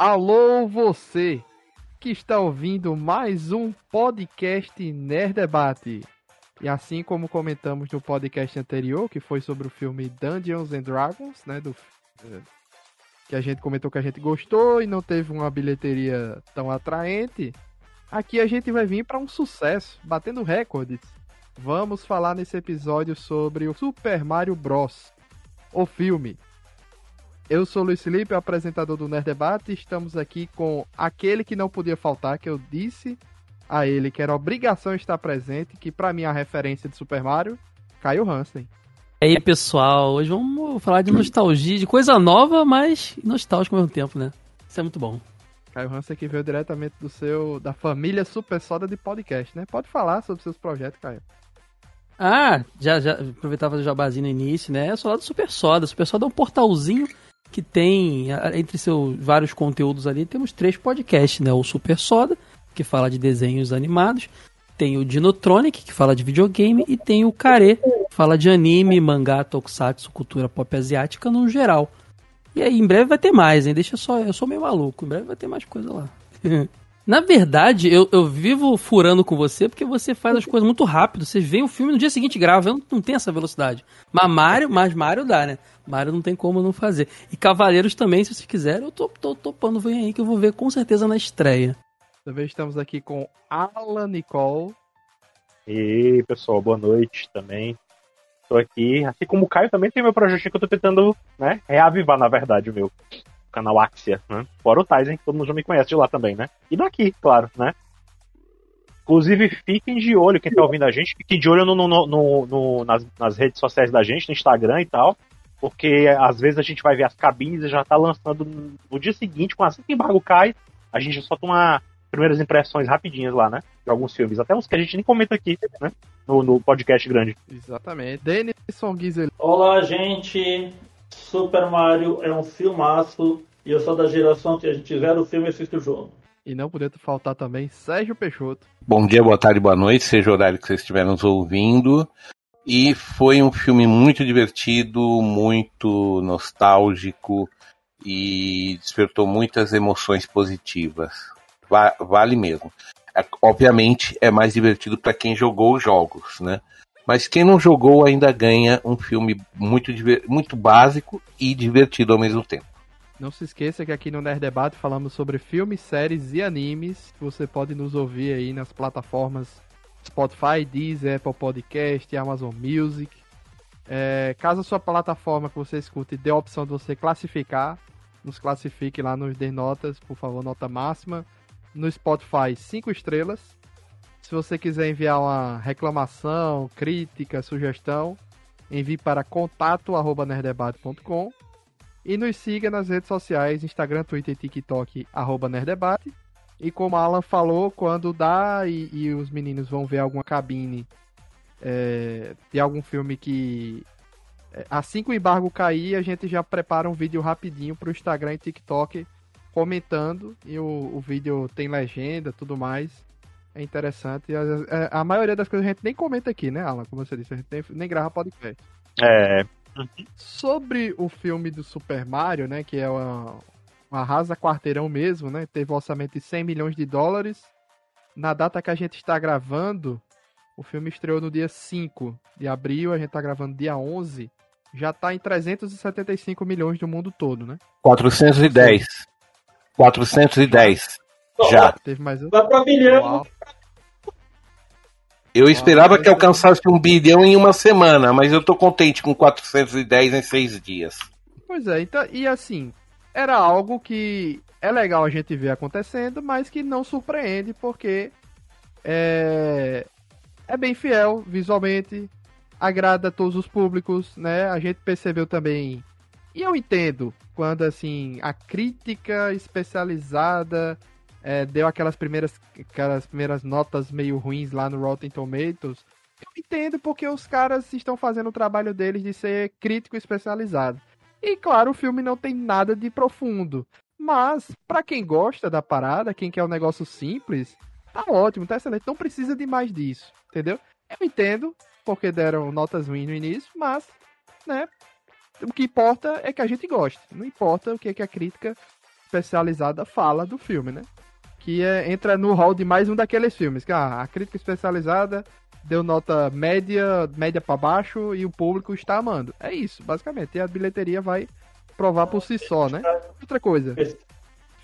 Alô, você que está ouvindo mais um podcast Nerd Debate. E assim como comentamos no podcast anterior, que foi sobre o filme Dungeons and Dragons, né, do que a gente comentou que a gente gostou e não teve uma bilheteria tão atraente, aqui a gente vai vir para um sucesso, batendo recordes. Vamos falar nesse episódio sobre o Super Mario Bros. O filme. Eu sou o Luiz Felipe, apresentador do Nerd Debate, estamos aqui com aquele que não podia faltar, que eu disse a ele que era obrigação estar presente, que para mim é a referência de Super Mario, Caio Hansen. E aí, pessoal, hoje vamos falar de nostalgia, de coisa nova, mas nostálgico ao mesmo tempo, né? Isso é muito bom. Caio Hansen que veio diretamente do seu da família Super Soda de podcast, né? Pode falar sobre seus projetos, Caio. Ah, já, já aproveitava o jabazinho no início, né? Eu sou lá do Super Soda. Super Soda é um portalzinho que tem, entre seus vários conteúdos ali, temos três podcasts, né? O Super Soda, que fala de desenhos animados tem o Dinotronic, que fala de videogame, e tem o Kare, que fala de anime, mangá, tokusatsu, cultura pop asiática no geral. E aí, em breve vai ter mais, hein? Deixa só, eu sou meio maluco, em breve vai ter mais coisa lá. Na verdade, eu, eu vivo furando com você porque você faz as coisas muito rápido. Você vê o filme no dia seguinte grava. Eu não, não tenho essa velocidade. Mas Mario, mas Mario dá, né? Mario não tem como não fazer. E Cavaleiros também, se vocês quiserem, eu tô, tô topando, vem aí que eu vou ver com certeza na estreia. Também estamos aqui com Alan Nicole. E pessoal, boa noite também. Estou aqui. Assim como o Caio também tem meu projetinho que eu estou tentando né, reavivar, na verdade, o meu canal Axia, né? Fora o Tyson, que todo mundo já me conhece de lá também, né? E daqui, claro, né? Inclusive, fiquem de olho, quem está ouvindo a gente, fiquem de olho no, no, no, no nas, nas, redes sociais da gente, no Instagram e tal, porque às vezes a gente vai ver as cabines e já está lançando no dia seguinte, com assim que o embargo cai, a gente solta uma, primeiras impressões rapidinhas lá, né? De alguns filmes, até uns que a gente nem comenta aqui, né? No, no podcast grande. Exatamente. Denison Gizel. Olá, gente. Super Mario é um filmaço e eu sou da geração que a gente vê o filme e assiste o jogo. E não poderia faltar também Sérgio Peixoto. Bom dia, boa tarde, boa noite, seja o horário que vocês estiverem nos ouvindo. E foi um filme muito divertido, muito nostálgico e despertou muitas emoções positivas va vale mesmo. É, obviamente é mais divertido para quem jogou os jogos, né? Mas quem não jogou ainda ganha um filme muito, muito básico e divertido ao mesmo tempo. Não se esqueça que aqui no Nerd Debate falamos sobre filmes, séries e animes. Você pode nos ouvir aí nas plataformas Spotify, Deezer, Apple Podcast, Amazon Music. É, caso a sua plataforma que você escute dê a opção de você classificar, nos classifique lá nos dê notas, por favor, nota máxima no Spotify 5 estrelas. Se você quiser enviar uma reclamação, crítica, sugestão, envie para contato@nerdebate.com e nos siga nas redes sociais, Instagram, Twitter e TikTok arroba Nerdebate. E como a Alan falou, quando dá e, e os meninos vão ver alguma cabine é, de algum filme que é, assim que o embargo cair, a gente já prepara um vídeo rapidinho para o Instagram e TikTok comentando e o, o vídeo tem legenda tudo mais. É interessante. A, é, a, maioria das coisas a gente nem comenta aqui, né, Alan? Como você disse, a gente nem, nem grava podcast. É. Sobre o filme do Super Mario, né? Que é uma, uma rasa quarteirão mesmo, né? Teve um orçamento de 100 milhões de dólares. Na data que a gente está gravando, o filme estreou no dia 5 de abril, a gente está gravando dia 11. Já está em 375 milhões do mundo todo, né? 410. 410. Já. Teve mais um? Vai pra bilhão. Eu esperava que alcançasse um bilhão em uma semana, mas eu tô contente com 410 em seis dias. Pois é, então, e assim, era algo que é legal a gente ver acontecendo, mas que não surpreende, porque é, é bem fiel visualmente, agrada a todos os públicos, né? A gente percebeu também e eu entendo quando assim a crítica especializada é, deu aquelas primeiras, aquelas primeiras notas meio ruins lá no Rotten Tomatoes. Eu entendo porque os caras estão fazendo o trabalho deles de ser crítico especializado. E claro, o filme não tem nada de profundo. Mas, para quem gosta da parada, quem quer um negócio simples, tá ótimo, tá excelente. Não precisa de mais disso, entendeu? Eu entendo porque deram notas ruins no início, mas, né, o que importa é que a gente goste. Não importa o que, é que a crítica especializada fala do filme, né? Que é, entra no hall de mais um daqueles filmes. Que ah, a crítica especializada deu nota média, média para baixo e o público está amando. É isso, basicamente. E a bilheteria vai provar por si só, né? Outra coisa.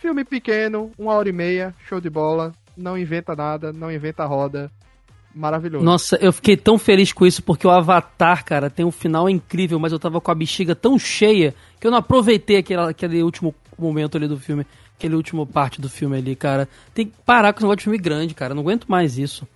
Filme pequeno, uma hora e meia, show de bola. Não inventa nada, não inventa roda. Maravilhoso. Nossa, eu fiquei tão feliz com isso porque o Avatar, cara, tem um final incrível, mas eu tava com a bexiga tão cheia que eu não aproveitei aquele, aquele último momento ali do filme, aquele último parte do filme ali, cara. Tem que parar com esse negócio de filme grande, cara. Eu não aguento mais isso.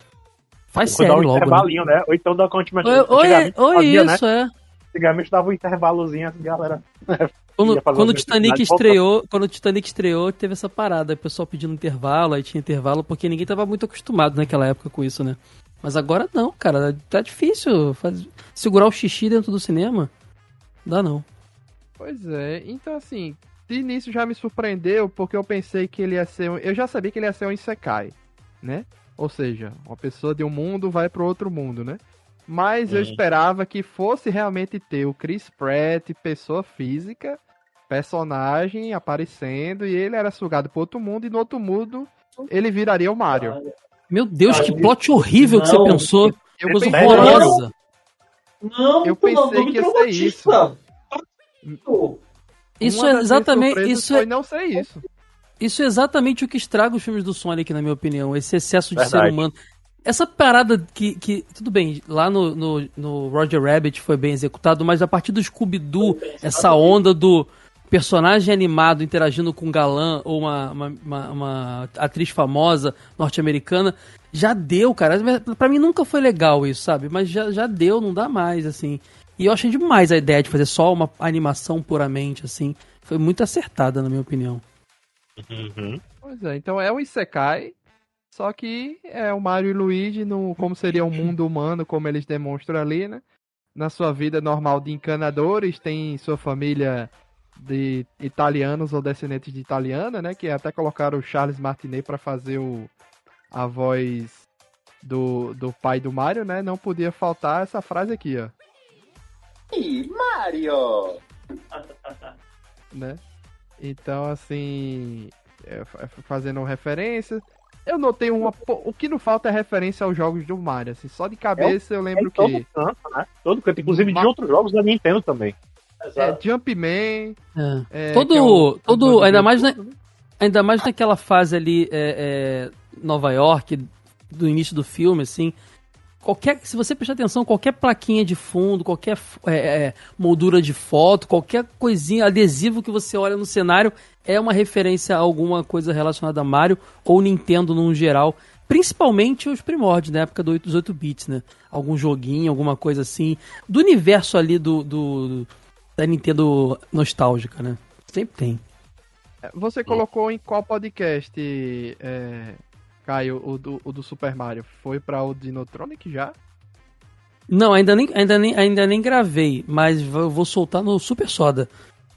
Faz sério um logo. Né? intervalinho, né? Ou então dá continuidade. Oi, oi, oi fazia, isso, né? é. Antigamente dava um intervalozinho assim, galera. Quando, quando o Titanic estreou, quando o Titanic estreou, teve essa parada, o pessoal pedindo intervalo, aí tinha intervalo, porque ninguém tava muito acostumado naquela época com isso, né? Mas agora não, cara, tá difícil faz... segurar o xixi dentro do cinema. Dá não. Pois é, então assim, de início já me surpreendeu, porque eu pensei que ele ia ser um... Eu já sabia que ele ia ser um Isekai, né? Ou seja, uma pessoa de um mundo vai para outro mundo, né? Mas eu esperava que fosse realmente ter o Chris Pratt, pessoa física, personagem aparecendo, e ele era sugado para outro mundo, e no outro mundo ele viraria o Mario. Meu Deus, que plot horrível não, que você pensou. Eu Coisa horrorosa. Não, eu pensei não, não que ia ser isso. Isso é exatamente. Isso é... não ser isso. Isso é exatamente o que estraga os filmes do Sonic, na minha opinião. Esse excesso de Verdade. ser humano. Essa parada que, que. Tudo bem, lá no, no, no Roger Rabbit foi bem executado, mas a partir do Scooby-Doo, essa onda do personagem animado interagindo com um galã ou uma, uma, uma, uma atriz famosa norte-americana, já deu, cara. Pra mim nunca foi legal isso, sabe? Mas já, já deu, não dá mais, assim. E eu achei demais a ideia de fazer só uma animação puramente, assim. Foi muito acertada, na minha opinião. Uhum. Pois é, então é um Isekai, só que é o Mario e Luigi, no, como seria um mundo humano, como eles demonstram ali, né? Na sua vida normal de encanadores, tem sua família de italianos ou descendentes de italiana, né? Que até colocaram o Charles Martinet para fazer o, a voz do, do pai do Mario, né? Não podia faltar essa frase aqui, ó. E Mario! né? Então, assim, é, fazendo referência. Eu notei uma. O que não falta é referência aos jogos do Mario. Assim, só de cabeça é, eu lembro é todo que. Canto, né? Todo canto, inclusive de outros jogos da Nintendo também. É, Jumpman. É. todo. É o, todo ainda, mais na, ainda mais naquela fase ali, é, Nova York, do início do filme, assim qualquer, se você prestar atenção, qualquer plaquinha de fundo, qualquer é, é, moldura de foto, qualquer coisinha, adesivo que você olha no cenário é uma referência a alguma coisa relacionada a Mario ou Nintendo no geral. Principalmente os primórdios, na época dos 8 bits, né? Algum joguinho, alguma coisa assim. Do universo ali do, do da Nintendo nostálgica, né? Sempre tem. Você colocou em qual podcast é, Caio, o do, o do Super Mario, foi para o Dinotronic já? Não, ainda nem, ainda nem, ainda nem gravei, mas vou, vou soltar no Super Soda.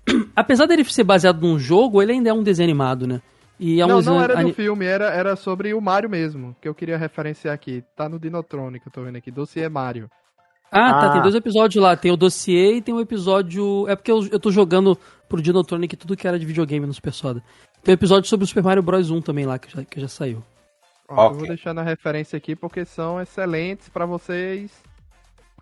Apesar dele ser baseado num jogo, ele ainda é um desenho animado, né? E é um não, não era do filme, era, era sobre o Mario mesmo, que eu queria referenciar aqui. Tá no Dinotronic, eu tô vendo aqui, dossiê Mario. Ah, ah, tá, tem dois episódios lá. Tem o dossiê e tem um episódio... É porque eu, eu tô jogando pro Dinotronic tudo que era de videogame no Super Soda. Tem um episódio sobre o Super Mario Bros 1 também lá, que já, que já saiu. Ó, okay. Eu vou deixar na referência aqui porque são excelentes para vocês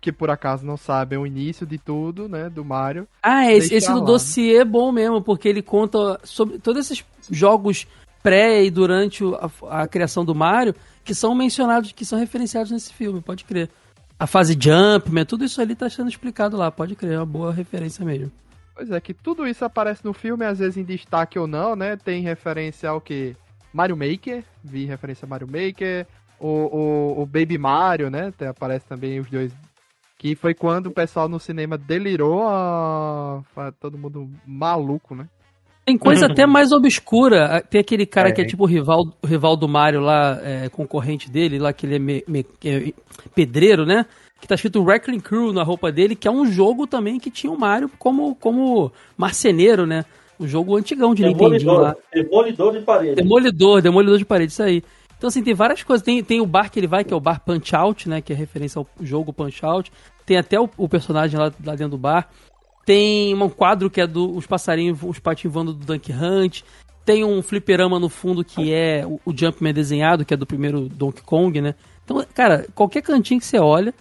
que por acaso não sabem o início de tudo, né, do Mario. Ah, esse, esse do dossiê é bom mesmo, porque ele conta sobre todos esses jogos pré e durante a, a, criação do Mario que são mencionados, que são referenciados nesse filme, pode crer. A fase Jumpman, tudo isso ali tá sendo explicado lá, pode crer, é uma boa referência mesmo. Pois é, que tudo isso aparece no filme, às vezes em destaque ou não, né? Tem referência ao que? Mario Maker, vi referência a Mario Maker, o, o, o Baby Mario, né? Tem, aparece também os dois. Que foi quando o pessoal no cinema delirou a. todo mundo maluco, né? Tem coisa até mais obscura. Tem aquele cara é, que é tipo o rival, rival do Mario lá, é, concorrente dele, lá que ele é, me, me, é, pedreiro, né? Que tá escrito Wrecking Crew na roupa dele, que é um jogo também que tinha o Mario como, como marceneiro, né? O jogo antigão de Nintendo lá. Demolidor de parede. Demolidor, demolidor de parede, isso aí. Então, assim, tem várias coisas. Tem, tem o bar que ele vai, que é o bar Punch Out, né? Que é referência ao jogo Punch Out. Tem até o, o personagem lá, lá, dentro do bar. Tem um quadro que é dos do, passarinhos, os patinhos voando do Dunk Hunt. tem um fliperama no fundo que é o, o Jumpman desenhado, que é do primeiro Donkey Kong, né? Então, cara, qualquer cantinho que você olha,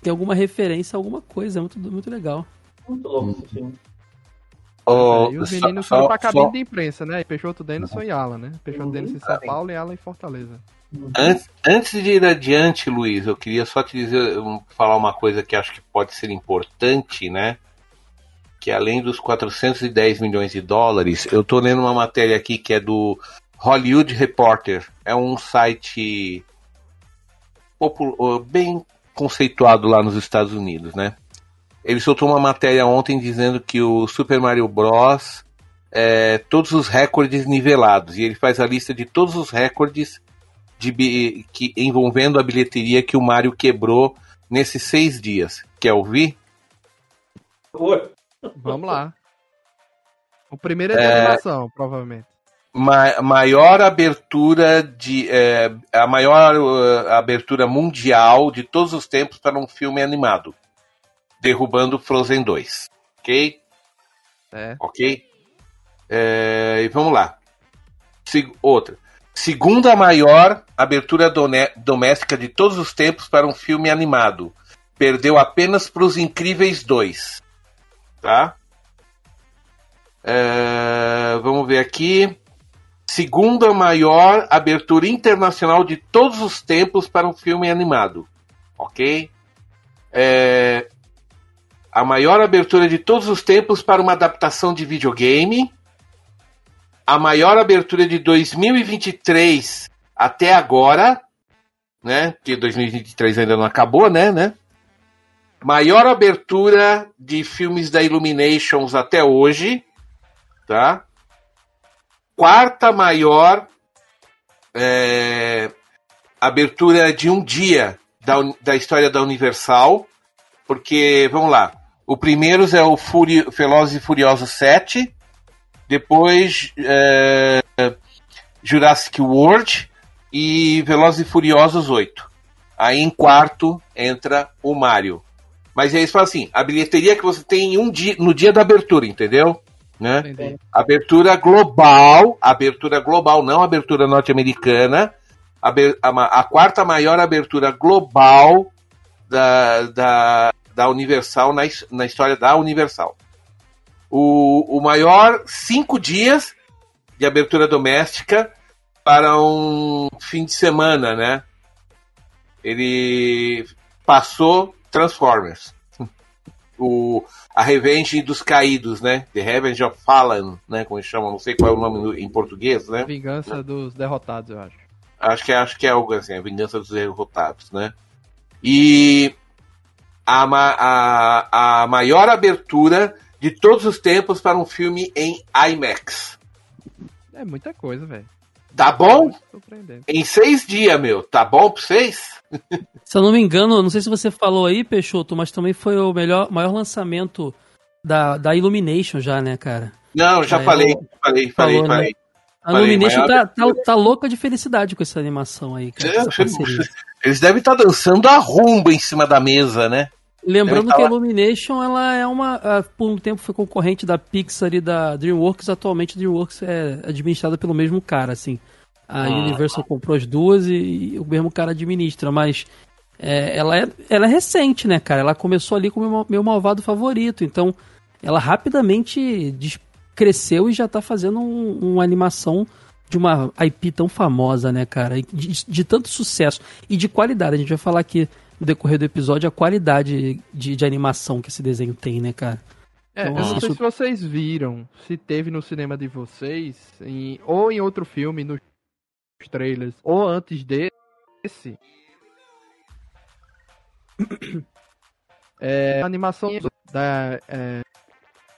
tem alguma referência a alguma coisa. É muito, muito legal. Muito louco esse filme. Oh, e os meninos só- foram pra cabine só- de imprensa, né? E Peixoto Denison e Alan, né? Peixoto Denison em São Paulo e Alan em Fortaleza. Antes, antes de ir adiante, Luiz, eu queria só te dizer, falar uma coisa que acho que pode ser importante, né? Que além dos 410 milhões de dólares, eu tô lendo uma matéria aqui que é do Hollywood Reporter. É um site bem conceituado lá nos Estados Unidos, né? Ele soltou uma matéria ontem dizendo que o Super Mario Bros. É, todos os recordes nivelados. E ele faz a lista de todos os recordes de que, envolvendo a bilheteria que o Mario quebrou nesses seis dias. Quer ouvir? Oi. Vamos lá. O primeiro é de É. animação, provavelmente. Ma- maior abertura de é, a maior uh, abertura mundial de todos os tempos para um filme animado, derrubando Frozen 2. Ok? É. Ok? É, e vamos lá. Se- outra. Segunda maior abertura doméstica de todos os tempos para um filme animado. Perdeu apenas para os Incríveis 2. Tá? É, vamos ver aqui. Segunda maior abertura internacional de todos os tempos para um filme animado. Ok? É, a maior abertura de todos os tempos para uma adaptação de videogame. A maior abertura de 2023 até agora, né? Porque 2023 ainda não acabou, né, né? Maior abertura de filmes da Illuminations até hoje, tá? Quarta maior é, abertura de um dia da, da história da Universal, porque, vamos lá, o primeiro é o Furi, Velozes e Furiosos 7, depois é, Jurassic World e Velozes e Furiosos 8. Aí em quarto entra o Mario. Mas eles falam assim, a bilheteria que você tem em um dia, no dia da abertura, entendeu? Né? Entendi. Abertura global, abertura global, não abertura norte-americana. A, ma- a quarta maior abertura global da, da, da Universal na, na história da Universal. O, o maior cinco dias de abertura doméstica para um fim de semana, né? Ele passou Transformers. O, a Revenge dos Caídos, né? The Revenge of Fallen, né? Como eles chamam, não sei qual é o nome no- em português, né? Vingança dos derrotados, eu acho. Acho que, acho que é algo assim, a vingança dos derrotados, né? E a, a, a maior abertura de todos os tempos para um filme em IMAX. É muita coisa, velho. Tá bom? Em seis dias, meu. Tá bom pra vocês? Se eu não me engano, não sei se você falou aí, Peixoto, mas também foi o melhor, maior lançamento da, da Illumination já, né, cara? Não, já É, falei, eu- falei, falei, falou, né? falei. A Falei, Illumination maior tá, tá, tá louca de felicidade com essa animação aí, cara. É. Eles devem estar dançando a rumba em cima da mesa, né? Lembrando tá que a lá. Illumination, ela é uma. Por um tempo foi concorrente da Pixar e da DreamWorks. Atualmente a DreamWorks é administrada pelo mesmo cara, assim. A Ah. Universal comprou as duas e, e o mesmo cara administra, mas é, ela, é, ela é recente, né, cara? Ela começou ali com o meu, meu malvado favorito, então ela rapidamente cresceu e já tá fazendo um- uma animação de uma IP tão famosa, né, cara? De, de tanto sucesso e de qualidade. A gente vai falar aqui no decorrer do episódio a qualidade de, de animação que esse desenho tem, né, cara? É, eu Então, não sei isso- se vocês viram, se teve no cinema de vocês, em- ou em outro filme, nos trailers, ou antes desse. É, a animação da, é,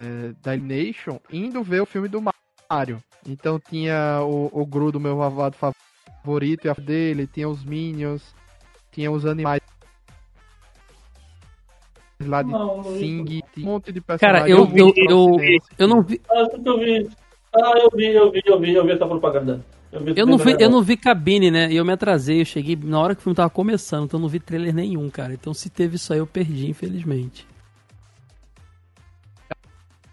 é, da Nation indo ver o filme do Mario. Então tinha o, o Gru do meu malvado favorito e a dele, tinha os Minions, tinha os animais lá de Não. Sing, um monte de Cara, personagens. eu, vi eu, eu, eu não vi. Ah, eu vi. Ah, eu vi, eu vi, eu vi, eu vi essa propaganda. Eu, não, vi, eu não vi cabine, né? E eu me atrasei, eu cheguei na hora que o filme tava começando, então eu não vi trailer nenhum, cara. Então se teve isso aí, eu perdi, infelizmente.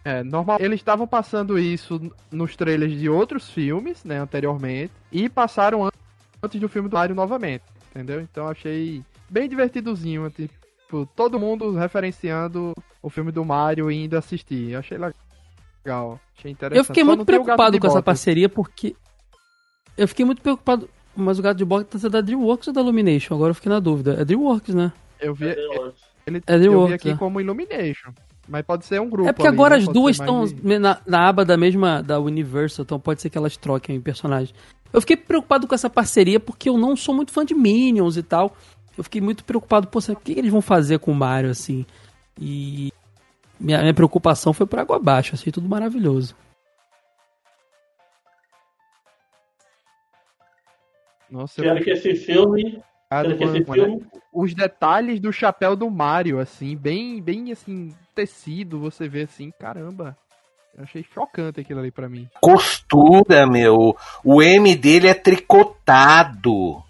É, normal. Eles estavam passando isso nos trailers de outros filmes, né, anteriormente, e passaram an- antes do filme do Mario novamente, entendeu? Então achei bem divertidozinho, tipo, todo mundo referenciando o filme do Mario e indo assistir. Achei legal, achei interessante. Eu fiquei Só muito preocupado com essa parceria porque. Eu fiquei muito preocupado. Mas o gato de botas é da Dreamworks ou da Illumination? Agora eu fiquei na dúvida. É Dreamworks, né? Eu vi, ele, É eu vi aqui é. como Illumination, mas pode ser um grupo É porque ali, agora né? as duas estão de- na, na aba da mesma da Universal, então pode ser que elas troquem personagens. Eu fiquei preocupado com essa parceria porque eu não sou muito fã de Minions e tal. Eu fiquei muito preocupado, pô, o que eles vão fazer com o Mario assim? E minha, minha preocupação foi por água abaixo, achei tudo maravilhoso. Nossa, eu Quero que esse filme. Obrigado, Quero que esse mano, né? filme. os detalhes do chapéu do Mario, assim, bem, bem assim, tecido, você vê assim, caramba. Eu achei chocante aquilo ali pra mim. Costura, meu. O M dele é tricotado.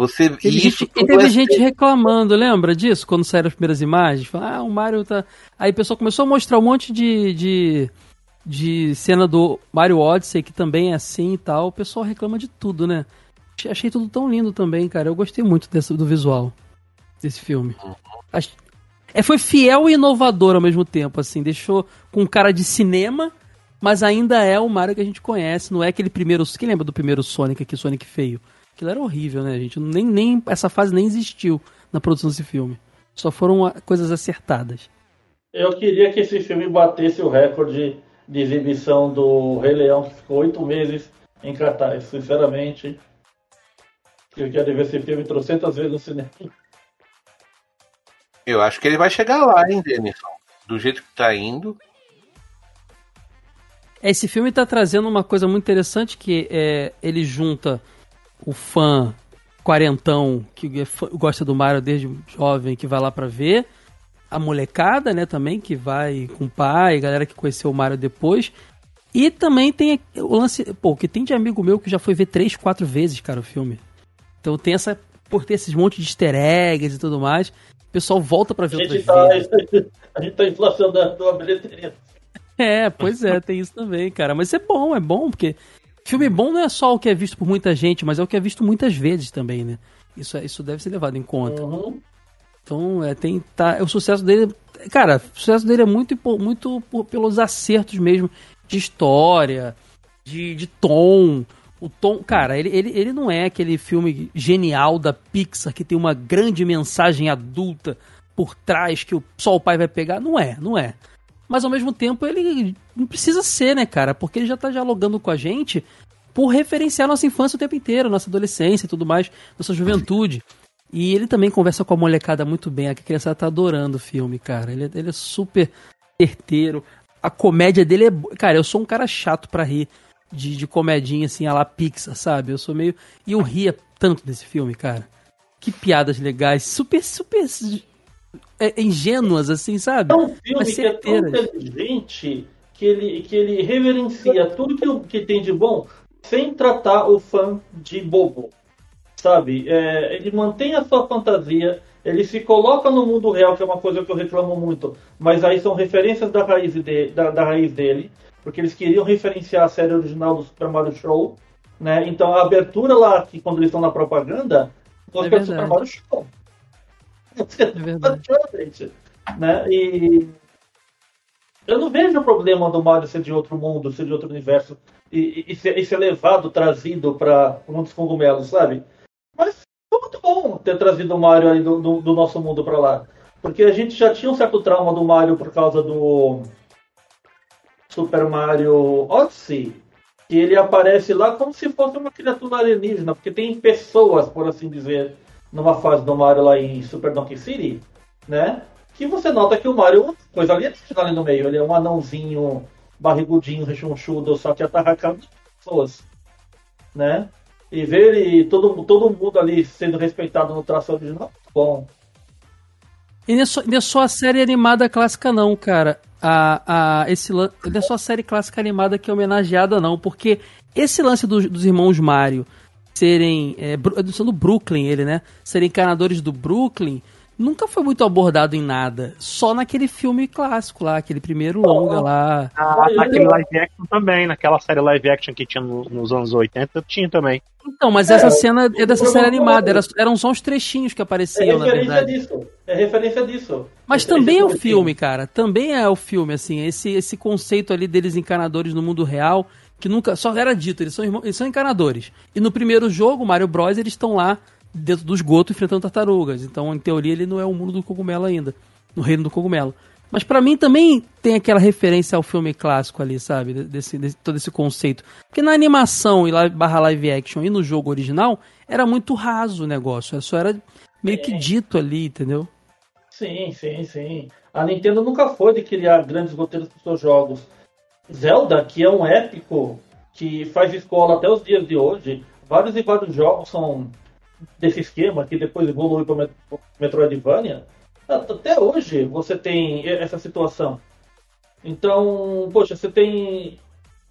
Você Teve isso gente, e teve é- gente reclamando, lembra disso? Quando saíram as primeiras imagens? Fala, ah, o Mario tá. Aí o pessoal começou a mostrar um monte de, de, de cena do Mario Odyssey, que também é assim e tal. O pessoal reclama de tudo, né? Achei- Achei tudo tão lindo também, cara. Eu gostei muito desse, do visual desse filme. Ach- É, foi fiel e inovador ao mesmo tempo, assim. Deixou com cara de cinema, mas ainda é o Mario que a gente conhece. Não é aquele primeiro. Quem lembra do primeiro Sonic aqui, Sonic feio? Aquilo era horrível, né, gente? Nem, nem, essa fase nem existiu na produção desse filme. Só foram coisas acertadas. Eu queria que esse filme batesse o recorde de exibição do Rei Leão, que ficou oito meses em cartaz. Sinceramente, eu quero ver esse filme trocentas vezes no cinema. Eu acho que ele vai chegar lá, hein, Denison? Do jeito que tá indo. Esse filme tá trazendo uma coisa muito interessante que é, ele junta o fã quarentão que é gosta do Mario desde jovem que vai lá pra ver, a molecada, né, também que vai com o pai, galera que conheceu o Mario depois. E também tem o lance, pô, que tem de amigo meu que já foi ver três, quatro vezes, cara, o filme. Então tem essa por ter esses monte de easter eggs e tudo mais, o pessoal volta pra A ver gente outras tá, vezes. a gente tá inflacionando a bilheteria. É, pois é, tem isso também, cara. Mas é bom, é bom, porque filme bom não é só o que é visto por muita gente, mas é o que é visto muitas vezes também, né? Isso, é- isso deve ser levado em conta. Uhum. Então, é, tem, tá, o sucesso dele. Cara, o sucesso dele é muito, muito por- pelos acertos mesmo de história, de, de tom. O tom, cara, ele, ele, ele não é aquele filme genial da Pixar que tem uma grande mensagem adulta por trás que o, só o pai vai pegar. Não é, não é. Mas ao mesmo tempo ele não precisa ser, né, cara? Porque ele já tá dialogando com a gente por referenciar nossa infância o tempo inteiro, nossa adolescência e tudo mais, nossa juventude. E ele também conversa com a molecada muito bem. A criança tá adorando o filme, cara. Ele, é- ele é super certeiro. A comédia dele é. Cara, eu sou um cara chato pra rir de, de comedinha assim, a la Pixar, sabe? Eu sou meio. E eu ria tanto desse filme, cara. Que piadas legais. Super, super. É, ingênuas, assim, sabe? É um filme Mas que é tão inteligente que ele, que ele reverencia tudo que, que tem de bom sem tratar o fã de bobo. Sabe? É, ele mantém a sua fantasia, ele se coloca no mundo real, que é uma coisa que eu reclamo muito, mas aí são referências da raiz, de, da, da raiz dele, porque eles queriam referenciar a série original do Super Mario Show. Né? Então a abertura lá, que quando eles estão na propaganda, É o Super. Mario Show. É verdade. Né? E eu não vejo o problema do Mario ser de outro mundo, ser de outro universo e, e, ser, e ser levado, trazido para mundo dos cogumelos, sabe? Mas foi muito bom ter trazido o Mario aí do, do, do nosso mundo para lá. Porque a gente já tinha um certo trauma do Mario por causa do Super Mario Odyssey. Que ele aparece lá como se fosse uma criatura alienígena, porque tem pessoas, por assim dizer, numa fase do Mario lá em Super Donkey City, né? Que você nota que o Mario é uma coisa alienígena ali no meio. Ele é um anãozinho, barrigudinho, rechonchudo, só que atarracado de pessoas, né? E ver ele, todo, todo mundo ali sendo respeitado no traço original, bom. E não é só, não é só a série animada clássica, não, cara. A, a, esse, não é só a série clássica animada que é homenageada, não. Porque esse lance dos, dos irmãos Mario serem. É, do Brooklyn, ele, né? Serem encanadores do Brooklyn. nunca foi muito abordado em nada. Só naquele filme clássico lá, aquele primeiro longa lá. Ah, naquele live action também, naquela série live action que tinha no- nos anos 80, tinha também. Então, mas essa cena é dessa série animada. era- eram só uns trechinhos que É apareciam, na referência verdade. disso. É referência disso. Mas Referência também é o do filme, cara. Também é o filme, assim. Esse, esse conceito ali deles encanadores no mundo real, que nunca. Só era dito, eles são, irmãos, eles são encanadores. E no primeiro jogo, Mario Bros, eles estão lá dentro do esgoto enfrentando tartarugas. Então, em teoria, ele não é o mundo do cogumelo ainda. No reino do cogumelo. Mas pra mim também tem aquela referência ao filme clássico ali, sabe? Desse, desse- todo esse conceito. Porque na animação e lá, barra live action e no jogo original, era muito raso o negócio. Só era meio que dito ali, entendeu? Sim, sim, sim. A Nintendo nunca foi de criar grandes roteiros para seus jogos. Zelda, que é um épico que faz escola até os dias de hoje, vários e vários jogos são desse esquema, que depois evolui para Metroidvania. Até hoje você tem essa situação. Então, poxa, você tem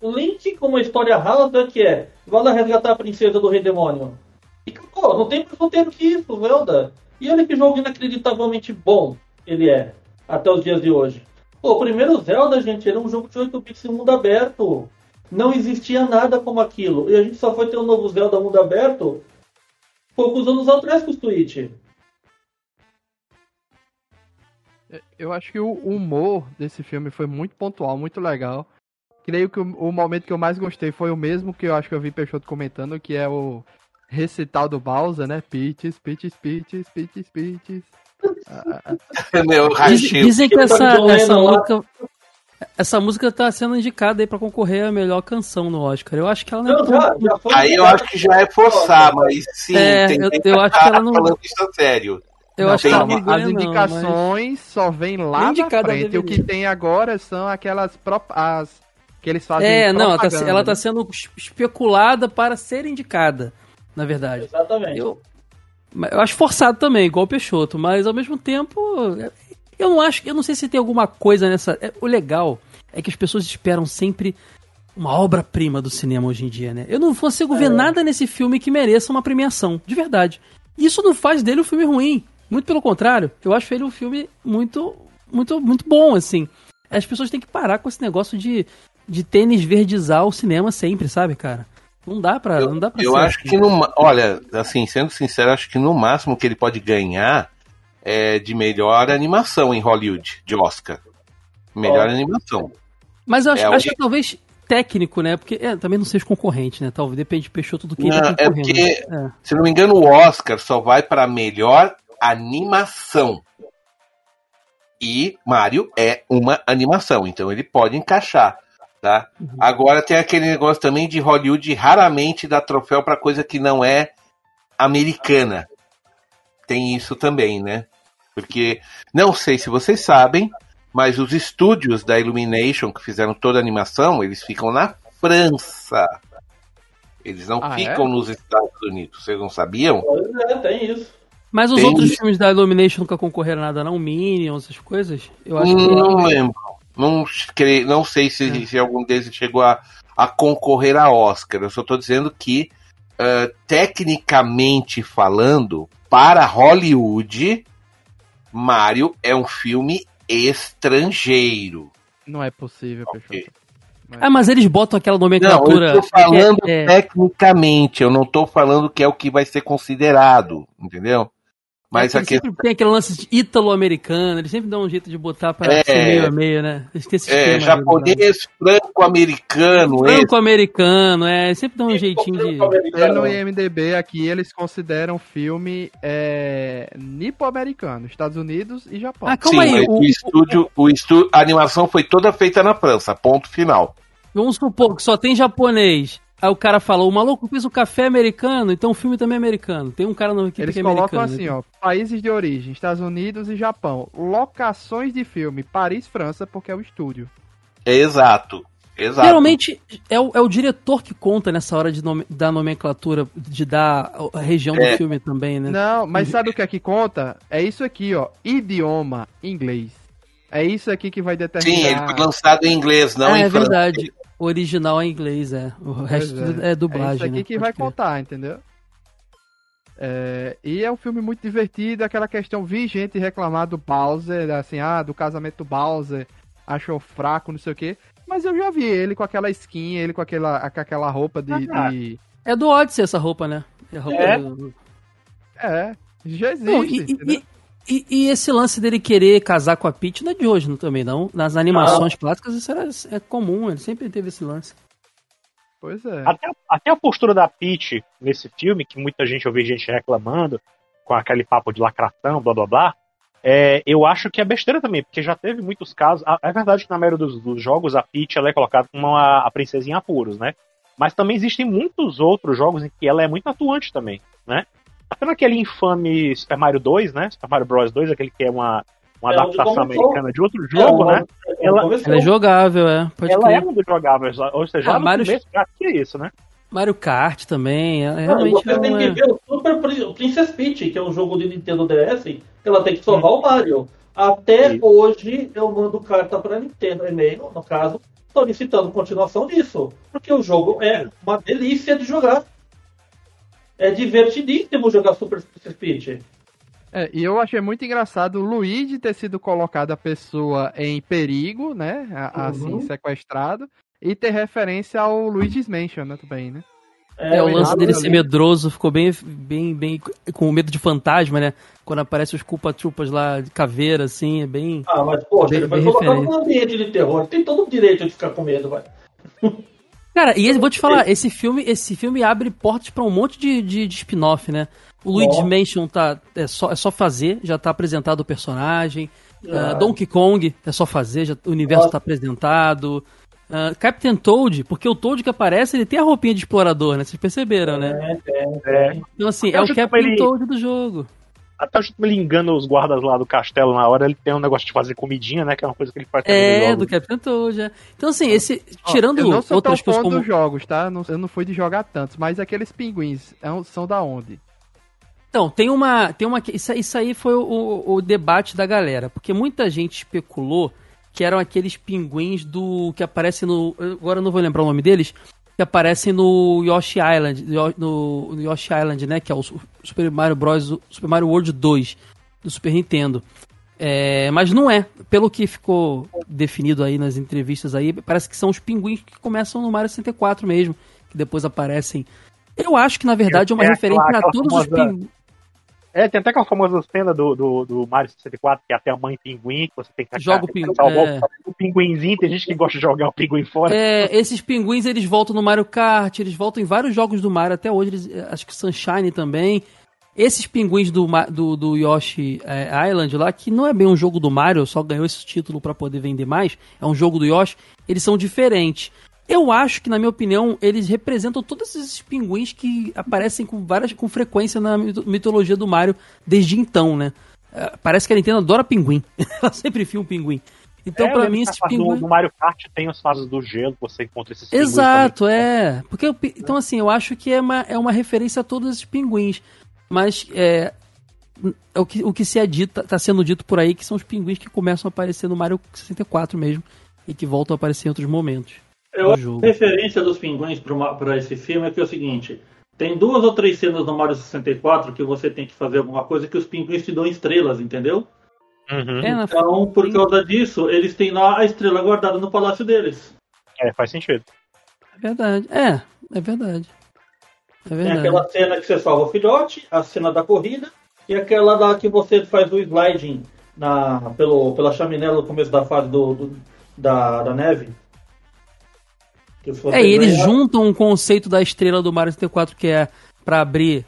Link com uma história rasa que é vai lá resgatar a princesa do Rei Demônio. E, pô, não tem mais roteiro que isso, Zelda. E olha que jogo inacreditavelmente bom ele é, até os dias de hoje. Pô, o primeiro Zelda, gente, era um jogo de 8 bits em mundo aberto. Não existia nada como aquilo. E a gente só foi ter um novo Zelda mundo aberto poucos anos atrás com o Switch. Eu acho que o humor desse filme foi muito pontual, muito legal. Creio que o, o momento que eu mais gostei foi o mesmo que eu acho que eu vi Peixoto comentando, que é o recital do Bowser, né? Peaches, Peaches, Peaches, Peaches, Peaches. Ah, ah, ah. Meu, Diz- rachei. dizem que Tá essa, John essa música. Essa música tá sendo indicada aí pra concorrer a melhor canção no Oscar. Eu acho que ela não é Não, tão- já, já Aí eu acho que já é forçar, mas sim, É, tem eu- eu acho tá que ela não- falando isso a sério. Eu Não, acho que ela calma, não ganha, as não, mas- indicações só vêm lá na frente. O que tem agora são aquelas prop... as que eles fazem É, não, ela tá, ela tá né? sendo es- especulada para ser indicada, na verdade. Exatamente. Eu, eu acho forçado também, igual o Peixoto, mas ao mesmo tempo, eu não acho, eu não sei se tem alguma coisa nessa. é, o legal é que as pessoas esperam sempre uma obra-prima do cinema hoje em dia, né? Eu não consigo ver nada nesse filme que mereça uma premiação, de verdade. Isso não faz dele um filme ruim. Muito pelo contrário, eu acho ele um filme muito, muito, muito bom, assim. As pessoas têm que parar com esse negócio de, de tênis verdizar o cinema sempre, sabe, cara? Não dá pra, não dá pra Eu ser acho assim. que no. Olha, assim, sendo sincero, acho que no máximo que ele pode ganhar é de melhor animação em Hollywood, de Oscar. Melhor Ó. animação. Mas eu acho, É, acho que talvez técnico, né? Porque é, também não seja concorrente, né? Talvez depende de Peixoto do que ele Não, tá é porque- É. Se não me engano, o Oscar só vai para melhor animação. E Mario é uma animação, então ele pode encaixar, tá? Uhum. Agora tem aquele negócio também de Hollywood raramente dá troféu para coisa que não é americana. Tem isso também, né? Porque não sei se vocês sabem, mas os estúdios da Illumination que fizeram toda a animação, eles ficam na França. Eles não Ah, ficam nos Estados Unidos. Vocês não sabiam? Pois é, tem isso. Mas os Tem- outros filmes da Illumination nunca concorreram a nada, não? Minions, essas coisas? Eu acho que. Não lembro. Não, cre- não sei se, se algum deles chegou a, a concorrer a Oscar. Eu só estou dizendo que, ah, tecnicamente falando, para Hollywood, Mario é um filme estrangeiro. Não é possível, Ok. Peixoto. Ah, mas eles botam aquela Não, nomenclatura. eu tô falando é, é, tecnicamente, eu não tô falando que é o que vai ser considerado, entendeu? Mas eles a questão. sempre tem aquele lance de ítalo-americano, eles sempre dão um jeito de botar pra É. ser meio a meio, né? Eles têm esse É, japonês, franco-americano, esse. Franco-americano, é, sempre dão um jeitinho de. Pelo IMDB aqui, eles consideram filme é, nipo-americano, Estados Unidos e Japão. Ah, calma Sim, aí, mas o- o, estúdio, o estúdio, a animação foi toda feita na França, ponto final. Vamos supor que só tem japonês. Aí o cara fala, o maluco fez o café americano, então o filme também é americano. Tem um cara no equipe Eles que é colocam americano. assim, ó, países de origem, Estados Unidos e Japão. Locações de filme, Paris, França, porque é o estúdio. É exato. Exato. Geralmente é o, é o diretor que conta nessa hora de nome, da nomenclatura, de dar a região do É. filme também, né? Não, mas sabe o que é que conta? É isso aqui, ó, idioma inglês. É isso aqui que vai determinar. Sim, ele foi lançado em inglês, não Ah, em é francês. verdade. Original é inglês, é. O resto é, é. dublagem. É isso aqui né? que Pode vai crer. contar, entendeu? É, e é um filme muito divertido, aquela questão, vi gente reclamar do Bowser, assim, ah, do casamento do Bowser, achou fraco, não sei o quê. Mas eu já vi ele com aquela skin, ele com aquela, com aquela roupa de, Ah, de- É do Odyssey essa roupa, né? É, a roupa É? do- É, já existe, Não, e, e- e- e esse lance dele querer casar com a Peach não é de hoje não, também, não. Nas animações clássicas isso era, é comum, ele sempre teve esse lance. Pois é. Até, até a postura da Peach nesse filme, que muita gente eu vi gente reclamando, com aquele papo de lacração, blá blá blá, é, eu acho que é besteira também, porque já teve muitos casos. a- É verdade que na maioria dos, dos jogos a Peach ela é colocada como uma, a princesinha em apuros, né? Mas também existem muitos outros jogos em que ela é muito atuante também, né? Até naquele infame Super Mario 2, né? Super Mario Bros 2, aquele que é uma, uma É adaptação americana de outro jogo, né? Ela- Ela é jogável, é. Pode Ela crer. é um dos jogáveis, ou seja, Ah, Mario- começo já tinha isso, né? Mario Kart também, é, Não, realmente você tem que é... ver o Super Prin- Princess Peach, que é um jogo de Nintendo DS, que ela tem que salvar o Mario. Até Sim. hoje eu mando carta pra Nintendo, e-mail, no caso, solicitando continuação disso. Porque o jogo é uma delícia de jogar. É divertidíssimo jogar Super Peach. É, e eu achei muito engraçado o Luigi ter sido colocado a pessoa em perigo, né? a- Uhum. Assim, sequestrado. E ter referência ao Luigi's Mansion, né? Também, né? É, o lance dele ser medroso ficou bem, bem, bem com medo de fantasma, né? Quando aparecem os culpa-trupas lá de caveira, assim, é bem... Ah, mas poxa, Bem- ele vai bem colocar referente. num ambiente de terror. Tem todo o direito de ficar com medo, vai. Cara, e vou te falar, esse filme, esse filme abre portas pra um monte de, de, de spin-off, né? O Luigi's Ó. Mansion tá, é, só, é só fazer, já tá apresentado o personagem. Ah. Ah, Donkey Kong é só fazer, já, o universo tá apresentado. Ah, Captain Toad, porque o Toad que aparece, ele tem a roupinha de explorador, né? Vocês perceberam, né? É, é, É. Então, assim, é o Captain ele- Toad do jogo. Até o jeito que ele engana os guardas lá do castelo na hora, ele tem um negócio de fazer comidinha, né? Que é uma coisa que ele faz É, jogos. do Captain Toad. Então, assim, esse, Ó, tirando eu não sou outras tão coisas fã como... dos jogos, tá? Não- eu não fui de jogar tantos, mas aqueles pinguins é um- são da onde? Então, tem uma. Tem uma isso, isso aí foi o, o- o debate da galera. Porque muita gente especulou que eram aqueles pinguins do. que aparecem no. Agora eu não vou lembrar o nome deles. Que aparecem no Yoshi Island. No, no Yoshi Island, né? Que é o Su- Super Mario Bros. Super Mario World 2 do Super Nintendo. É, mas não é. Pelo que ficou definido aí nas entrevistas aí, parece que são os pinguins que começam no Mario 64 mesmo. Que depois aparecem. Eu acho que, na verdade, é uma É referência a todos os pinguins. É, tem até aquela famosa cena do, do, do Mario 64, que é até a mãe pinguim, que você tem que Joga o pinguim, é. o pinguinzinho, tem gente que gosta de jogar o pinguim fora. É, esses pinguins eles voltam no Mario Kart, eles voltam em vários jogos do Mario, até hoje, eles, eh, acho que Sunshine também. Esses pinguins do, do, do Yoshi eh, Island lá, que não é bem um jogo do Mario, só ganhou esse título pra poder vender mais, é um jogo do Yoshi, eles são diferentes. Eu acho que, na minha opinião, eles representam todos esses pinguins que aparecem com várias com frequência na mito- mitologia do Mario desde então, né? Eh, Parece que a Nintendo adora pinguim. Ela sempre enfia um pinguim. Então, É, lembro mim, esses pinguins. No Mario Kart tem as fases do gelo, você encontra esses pinguins Exato, também. é. Porque eu então assim, eu acho que é uma, é uma referência a todos esses pinguins. Mas é, é o, que, o que se é dito, tá sendo dito por aí que são os pinguins que começam a aparecer no Mario 64 mesmo e que voltam a aparecer em outros momentos. Eu acho que a referência dos pinguins para esse filme é que é o seguinte: tem duas ou três cenas no Mario 64 que você tem que fazer alguma coisa que os pinguins te dão estrelas, entendeu? Uhum. É, Então, por causa disso, eles têm lá a estrela guardada no palácio deles. É, faz sentido. é verdade. É, é verdade. É Tem verdade. aquela cena que você salva o filhote, a cena da corrida, e aquela lá que você faz o sliding na, pelo, pela chaminé no começo da fase do, do- da, da neve. É, e eles ganhar- juntam um conceito da estrela do Mario 64 que é pra abrir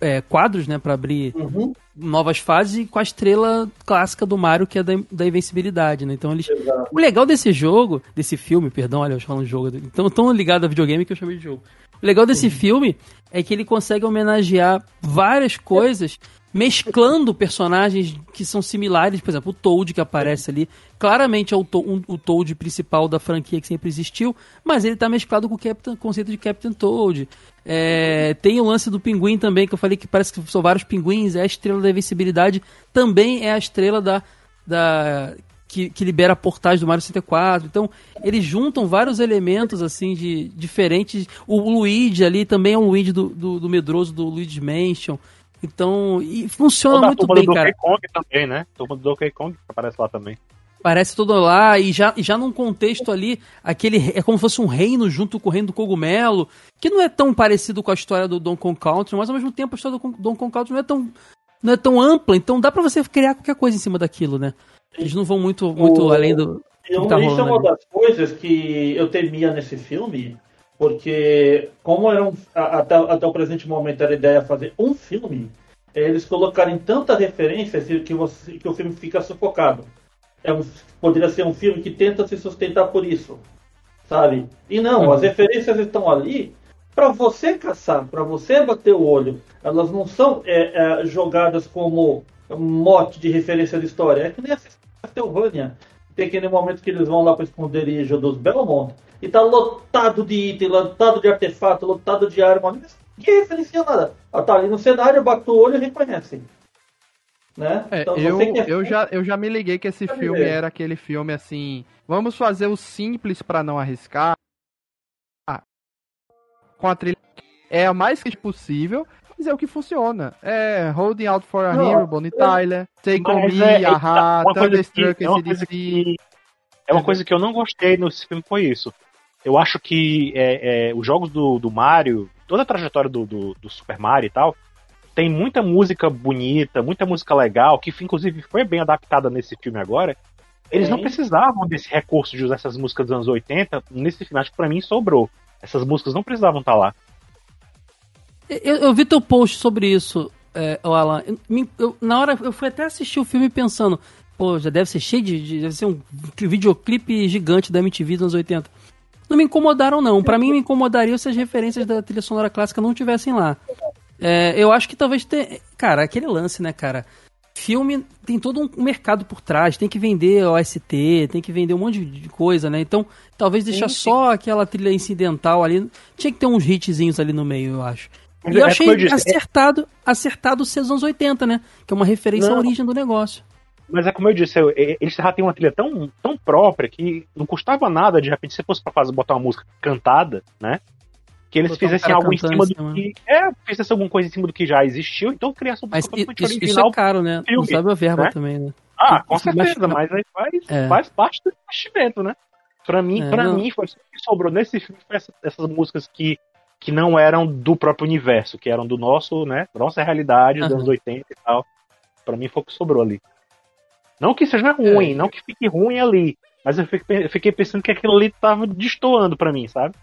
é, quadros, né? Pra abrir Uhum, novas fases com a estrela clássica do Mario, que é da, da invencibilidade, né? Então eles. exato. O legal desse jogo, desse filme, perdão, olha, eu falando de jogo, então tão ligado a videogame que eu chamei de jogo. O legal desse filme é que ele consegue homenagear várias coisas, mesclando personagens que são similares, por exemplo, o Toad que aparece ali, claramente é o, To- um- o Toad principal da franquia que sempre existiu, mas ele tá mesclado com o Captain- conceito de Captain Toad. É, tem o lance do pinguim também, que eu falei que parece que são vários pinguins, é a estrela da invencibilidade, também é a estrela da, da que, que libera portais do Mario 64. Então, eles juntam vários elementos assim de diferentes. O Luigi ali também é um Luigi do, do, do medroso do Luigi Mansion. Então, e funciona Toda muito bem, do cara. Donkey Kong também, né? Turma do Donkey Kong aparece lá também. Parece tudo lá, e já, já num contexto ali, aquele. É como se fosse um reino junto com o reino do cogumelo, que não é tão parecido com a história do Donkey Kong Country, mas ao mesmo tempo a história do Con- Donkey Kong Country não é tão, não é tão ampla, então dá pra você criar qualquer coisa em cima daquilo, né? Eles não vão muito, muito O- além do. Eu, que tá isso é uma ali. das coisas que eu temia nesse filme, porque como era um, até, até o presente momento era a ideia fazer um filme, eles colocarem tanta referência que, você, que o filme fica sufocado. É um, poderia ser um filme que tenta se sustentar por isso, sabe? E não, Uhum. as referências estão ali para você caçar, para você bater o olho. Elas não são é, é, jogadas como mote de referência de história. É que nem a Castlevania. Tem aquele momento que eles vão lá para o esconderijo dos Belmont e tá lotado de item, lotado de artefato, lotado de arma. Mas Ninguém referencia nada. Ela tá ali no cenário, bate o olho e reconhece. Né? É, Então, eu, é eu, já, eu já me liguei que esse filme liguei. era aquele filme assim. Vamos fazer o simples pra não arriscar. Ah, Com a trilha. É a mais que possível, mas é o que funciona. É Holding Out for a Não, Hero, Bonnie Tyler, Take On Me, é- é Aha, que- Thunderstruck, é que é uma coisa que eu não gostei nesse filme foi isso. Eu acho que é, é, os jogos do, do Mario, toda a trajetória do, do, do Super Mario e tal, tem muita música bonita, muita música legal, que inclusive foi bem adaptada nesse filme agora. Eles não Sim. precisavam desse recurso de usar essas músicas dos anos 80. Nesse filme, acho que pra mim sobrou. Essas músicas não precisavam estar lá. Eu, eu vi teu post sobre isso, é, Alan. Eu- eu- na hora eu fui até assistir o filme pensando, pô, já deve ser cheio de. de- deve ser um videoclipe gigante da MTV dos anos 80. Não me incomodaram, não. Pra mim, me incomodariam se as referências da trilha sonora clássica não tivessem lá. É, eu acho que talvez tenha. Cara, aquele lance, né, cara? Filme tem todo um mercado por trás, tem que vender OST, tem que vender um monte de coisa, né? Então, talvez deixar só aquela trilha incidental ali. Tinha que ter uns hitzinhos ali no meio, eu acho. Mas E eu é achei como eu disse, é- acertado, acertado os anos 80, né? Que é uma referência à Não. origem do negócio. Mas é como eu disse, eles já têm uma trilha tão, tão própria que não custava nada, de repente, se fosse pra fazer, botar uma música cantada, né? Que eles Botar um fizessem cara algo em cima em do cima. que. É, fizessem alguma coisa em cima do que já existiu, então criasse uma Mas música isso, isso original. é caro, né? Não filme, sabe a verba né? também, né? Ah, com Isso certeza, mas aí faz, É. faz parte do investimento, né? Pra mim, É, pra não. mim foi isso que sobrou nesse filme foi essa- essas músicas que, que não eram do próprio universo, que eram do nosso, né? Da nossa realidade, dos anos 80 e tal. Pra mim foi o que sobrou ali. Não que seja ruim, não que fique ruim ali. Mas eu fiquei, pensando que aquilo ali tava destoando pra mim, sabe?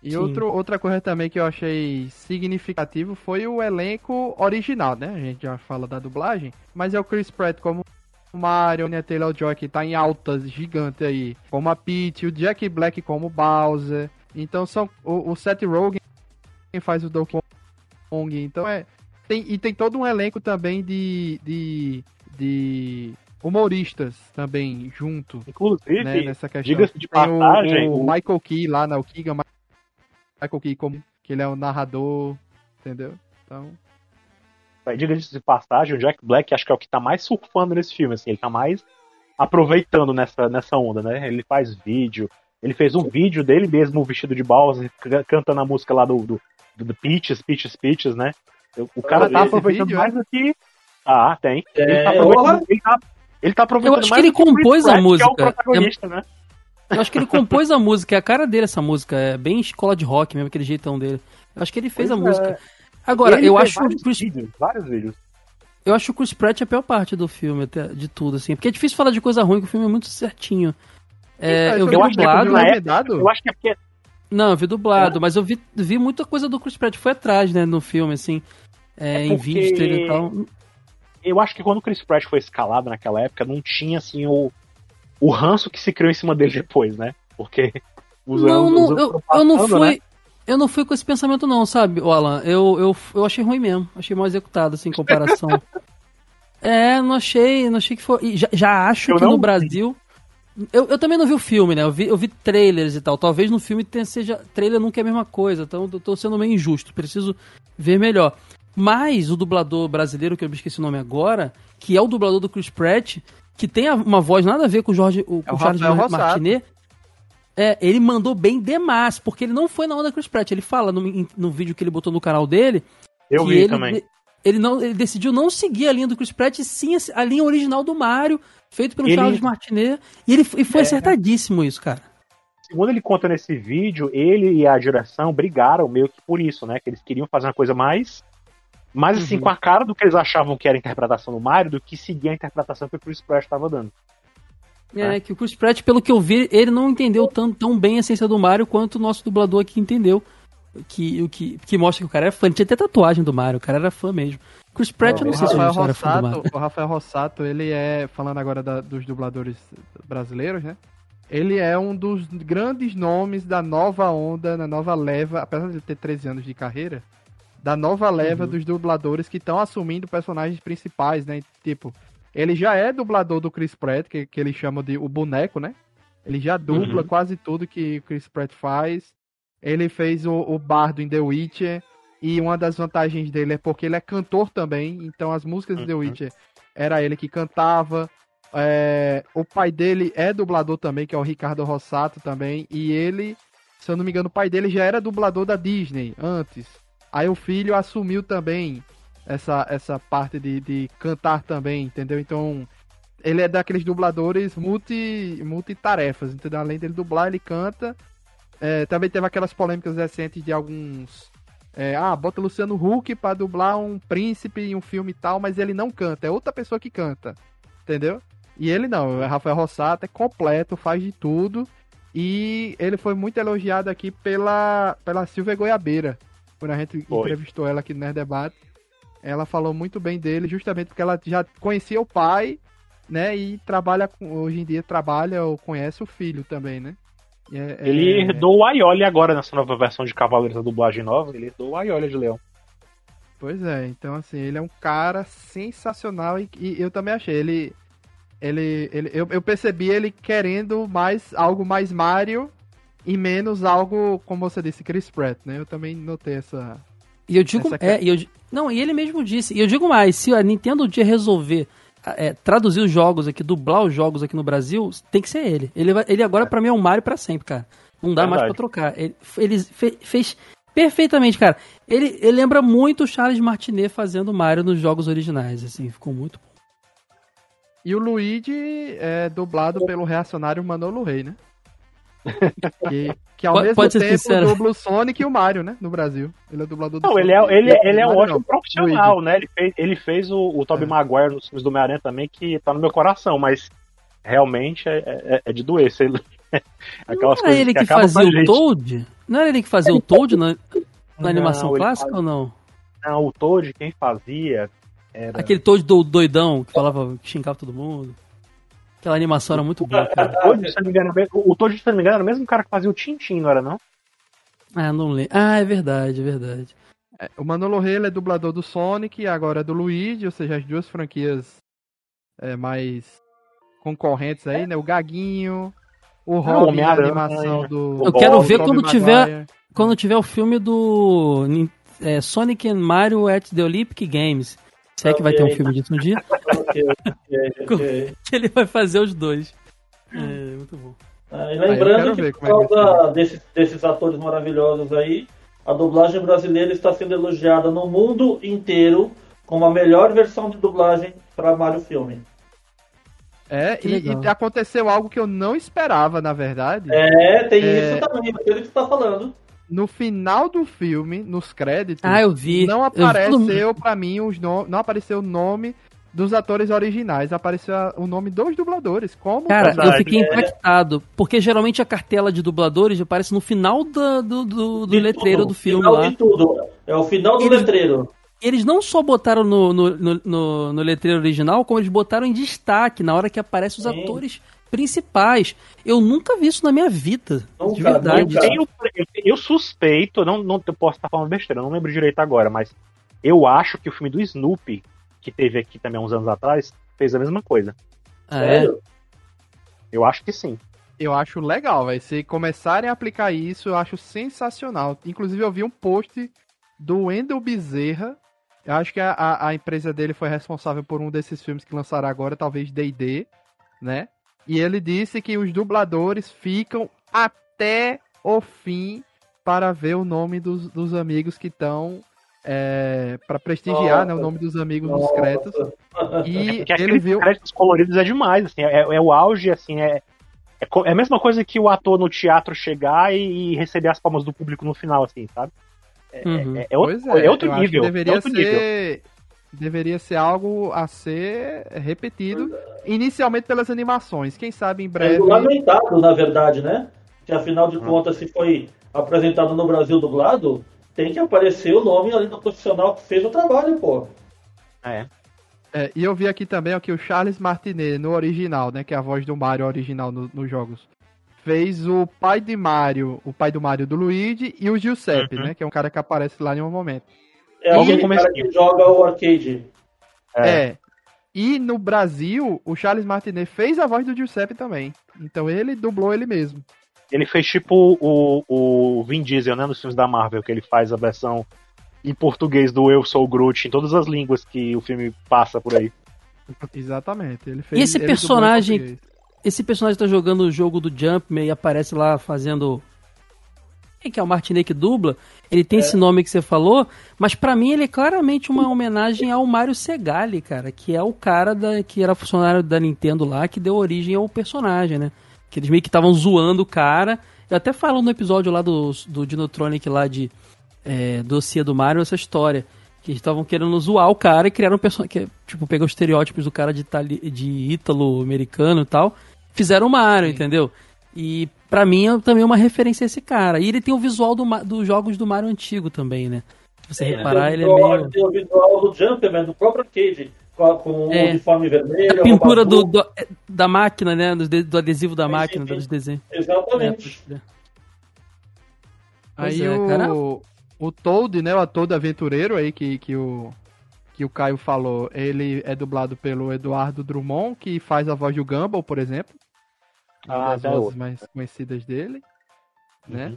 E Sim. outro, outra coisa também que eu achei significativo foi o elenco original, né? A gente já fala da dublagem, mas é o Chris Pratt como o Mario, né? Taylor-Joy que tá em altas gigante aí, como a Peach, o Jack Black como o Bowser. Então são o, o Seth Rogen quem faz o Donkey Kong, então é tem, e tem todo um elenco também de de, de humoristas também junto, Inclusive, né, nessa questão. diga-se de passagem, o, o- Michael Key lá na o Keegan Michael Key como que ele é o narrador, entendeu? Então, diga-se de passagem, o Jack Black acho que é o que tá mais surfando nesse filme, assim, ele tá mais aproveitando nessa, nessa onda, né? Ele faz vídeo, ele fez um vídeo dele mesmo vestido de Bowser, cantando a música lá do, do, do Peaches, Peaches, Peaches, né? O cara tá aproveitando vídeo, mais do que. Ah, tem. Ele É, tá aproveitando, ele tá, ele tá aproveitando Eu acho que ele compôs a Que é música. o protagonista, né? Eu acho que ele compôs a música, é a cara dele essa música, é bem escola de rock mesmo, aquele jeitão dele. Eu acho que ele fez Pois a é. música. Agora, Ele eu fez acho, o vários Chris, vídeos, vários vídeos. eu acho o Chris Pratt a pior parte do filme, até, de tudo, assim. Porque é difícil falar de coisa ruim, que o filme é muito certinho. É, eu vi eu acho que dublado. na época-? Eu acho que é porque Não, eu vi dublado, mas eu vi, vi muita coisa do Chris Pratt. Foi atrás, né, no filme, assim. É, É em trailer e tal. eu acho que quando o Chris Pratt foi escalado naquela época, não tinha assim o, o ranço que se criou em cima dele depois, né? Porque os Não, não, os anos eu, eu não fui. né? Eu não fui com esse pensamento, não, sabe, Alan? Eu, eu, eu achei ruim mesmo. Achei mal executado, assim, em comparação. é, não achei, não achei que foi. Já, já acho Eu que no. Brasil. Eu, eu também não vi o filme, né? Eu vi, eu vi trailers e tal. Talvez no filme tenha, seja. Trailer nunca é a mesma coisa, então eu tô sendo meio injusto. Preciso ver melhor. Mas o dublador brasileiro, que eu me esqueci o nome agora, que é o dublador do Chris Pratt, que tem uma voz nada a ver com o, Jorge, o, com É o o Charles Rafael. Martinet. É, ele mandou bem demais, porque ele não foi na onda Chris Pratt. Ele fala no, no vídeo que ele botou no canal dele, Eu vi ele, também. Ele, não, ele decidiu não seguir a linha do Chris Pratt, e sim a, a linha original do Mario, feito pelo Ele- Charles Martinet. E, ele, e foi É. acertadíssimo isso, cara. Segundo ele conta nesse vídeo, ele e a direção brigaram meio que por isso, né? Que eles queriam fazer uma coisa mais. Mais assim, Uhum. com a cara do que eles achavam que era a interpretação do Mario, do que seguir a interpretação que o Chris Pratt estava dando. É, que o Chris Pratt, pelo que eu vi, ele não entendeu tão, tão bem a essência do Mario quanto o nosso dublador aqui entendeu. Que, o que, que mostra que o cara era fã. Tinha até tatuagem do Mario, o cara era fã mesmo. Chris Pratt, eu não o sei se Rafael ele era fã do Mario. Rossato, o Rafael Rossato, ele é, falando agora da- dos dubladores brasileiros, né? Ele é um dos grandes nomes da nova onda, na nova leva, apesar de ele ter 13 anos de carreira, da nova leva Uhum. dos dubladores que estão assumindo personagens principais, né? Tipo, ele já é dublador do Chris Pratt, que, que ele chama de o boneco, né? Ele já dubla Uhum. quase tudo que o Chris Pratt faz. Ele fez o, o Bardo em The Witcher. E uma das vantagens dele é porque ele é cantor também. Então as músicas de The Uhum. Witcher era ele que cantava. É, o pai dele é dublador também, que é o Ricardo Rossato também. E ele, se eu não me engano, o pai dele já era dublador da Disney antes. Aí o filho assumiu também essa, essa parte de, de cantar também, entendeu? Então ele é daqueles dubladores multi, multitarefas, entendeu? Além dele dublar, ele canta. É, também teve aquelas polêmicas recentes de alguns. é, ah, bota Luciano Huck pra dublar um príncipe em um filme e tal, mas ele não canta, é outra pessoa que canta. Entendeu? E ele não, é Rafael Rossato, é completo, faz de tudo. E ele foi muito elogiado aqui pela, pela Silvia Goiabeira. Quando a gente Foi. entrevistou ela aqui no Nerd Debate. Ela falou muito bem dele, justamente porque ela já conhecia o pai, né? E trabalha com, hoje em dia trabalha ou conhece o filho também, né? E é- Ele é- herdou o Aioli agora nessa nova versão de Cavaleiros da dublagem nova. Ele herdou o Aioli de Leão. Pois é, então assim, ele é um cara sensacional e, e eu também achei. Ele. Ele. ele eu, eu percebi ele querendo mais algo mais Mario e menos algo, como você disse, Chris Pratt, né? Eu também notei essa. E eu digo. Essa É, e eu, não, e ele mesmo disse. E eu digo mais: se a Nintendo um dia resolver é, traduzir os jogos aqui, dublar os jogos aqui no Brasil, tem que ser ele. Ele, vai- ele agora, pra mim, é um Mario pra sempre, cara. Não dá mais pra Verdade. trocar. Ele, ele fe- fez perfeitamente, cara. Ele, ele lembra muito o Charles Martinet fazendo Mario nos jogos originais, assim, ficou muito bom. E o Luigi é dublado pelo reacionário Manolo Rey, né? que, que ao Pode- mesmo pode tempo sincero. dubla o Sonic e o Mario, né? No Brasil. Ele é dublador do Não, Sonic. ele é, ele, ele é um ótimo não, profissional, Luigi. né? Ele fez, ele fez o, o Tobey É. Maguire nos filmes do Homem-Aranha também, que tá no meu coração, mas realmente é, é, é de doer. Você... Aquelas Não era ele que, a fazia o. Toad? Não era ele que fazia o Toad na, na Não, animação ele clássica faz- ou não? Não, o Toad, quem fazia era... Aquele Toad do, doidão que falava que xingava todo mundo. Aquela animação era muito boa, cara. O Toad, se não me engano, é o Toad, se eu não me engano, era o mesmo cara que fazia o Tintin, não era não? Ah, não lembro. Ah, é verdade, é verdade. É, o Manolo Rey ele é dublador do Sonic e agora é do Luigi, ou seja, as duas franquias é, mais concorrentes aí, né? O Gaguinho, o Robin, a animação do. Eu quero ver quando Maguire. tiver- Quando tiver o filme do é, Sonic and Mario at the Olympic Games. Se é que vai ter um filme disso um dia, Ok, ok, ok. que ele vai fazer os dois. É, muito bom. Ah, e quero lembrando que por é causa desses, desses atores maravilhosos aí, a dublagem brasileira está sendo elogiada no mundo inteiro como a melhor versão de dublagem para Mario Filme. É, Que e, e aconteceu algo que eu não esperava, na verdade. É, tem É. isso também, aquilo que você está falando. No final do filme, nos créditos, Ah, eu vi. não Eu apareceu pra mim os no... não apareceu o nome dos atores originais, apareceu o nome dos dubladores. Como Cara, eu Verdade, fiquei é. impactado. Porque geralmente a cartela de dubladores aparece no final do, do, do De letreiro tudo, do filme final lá. de tudo. É o final do Eles- letreiro. Eles não só botaram no, no, no, no- no letreiro original, como eles botaram em destaque na hora que aparecem os Sim. atores principais. Eu nunca vi isso na minha vida. Nunca, de verdade. Eu, eu, eu suspeito, não, não eu posso estar falando besteira, eu não lembro direito agora, mas eu acho que o filme do Snoopy, que teve aqui também há uns anos atrás, fez a mesma coisa. Ah, é? Sério? Eu acho que sim. Eu acho legal, vai. Se começarem a aplicar isso, eu acho sensacional. Inclusive, eu vi um post do Wendel Bezerra. Eu acho que a, a, a empresa dele foi responsável por um desses filmes que lançaram agora, talvez D&D, né? E ele disse que os dubladores ficam até o fim para ver o nome dos, dos amigos que estão é, para prestigiar né, o nome dos amigos nos créditos. E Porque ele viu. créditos coloridos é demais, assim, é, é o auge, assim, é, é, é a mesma coisa que o ator no teatro chegar e, receber as palmas do público no final, assim, sabe? É, Uhum. é- é outro, Pois é outro eu acho que nível. deveria é outro nível. Deveria ser algo a ser repetido, inicialmente pelas animações. Quem sabe em É breve. regulamentado, na verdade, né? Que afinal de contas, se foi apresentado no Brasil dublado, tem que aparecer o nome ali do profissional que fez o trabalho, pô. É. É, e eu vi aqui também ó, que o Charles Martinet, no original, né? Que é a voz do Mario original no- nos jogos. Fez o pai de Mario, o pai do Mario do Luigi e o Giuseppe, Uhum. né? Que é um cara que aparece lá em um momento. É E- aquele cara que joga o arcade. É. É. E no Brasil, o Charles Martinet fez a voz do Giuseppe também. Então ele dublou ele mesmo. Ele fez tipo o, o Vin Diesel, né, nos filmes da Marvel, que ele faz a versão em português do Eu Sou o Groot, em todas as línguas que o filme passa por aí. Exatamente. Ele fez, E esse personagem-. Esse personagem tá jogando o jogo do Jumpman e aparece lá fazendo. Que é o Martinet que dubla? Ele tem esse nome que você falou, mas pra mim ele é claramente uma homenagem ao Mario Segali, cara, que é o cara da, que era funcionário da Nintendo lá, que deu origem ao personagem, né? Que eles meio que estavam zoando o cara. Eu até falo no episódio lá do, do Dinotronic lá de é, dossiê do Mario essa história. Que eles estavam querendo zoar o cara e criaram um personagem. Tipo, pegar os estereótipos do cara de, itali de ítalo-americano e tal. Fizeram o Mario, entendeu? E pra mim é também uma referência a esse cara. E ele tem o visual do, dos jogos do Mario antigo também, né? Se você reparar, ele é meio. Tem o visual do Jumpman, do próprio arcade, com, com o É. uniforme vermelho. A pintura do, do- da máquina, né? Do, do adesivo da Sim, máquina, sim, dos desenhos. É, Exatamente. crer. Pois Aí é, o, cara. o Toad, né? O Toad aventureiro aí que, que, o, que o Caio falou, ele é dublado pelo Eduardo Drummond, que faz a voz do Gumball, por exemplo. Uma Ah, das vozes mais conhecidas dele. Né? Uhum.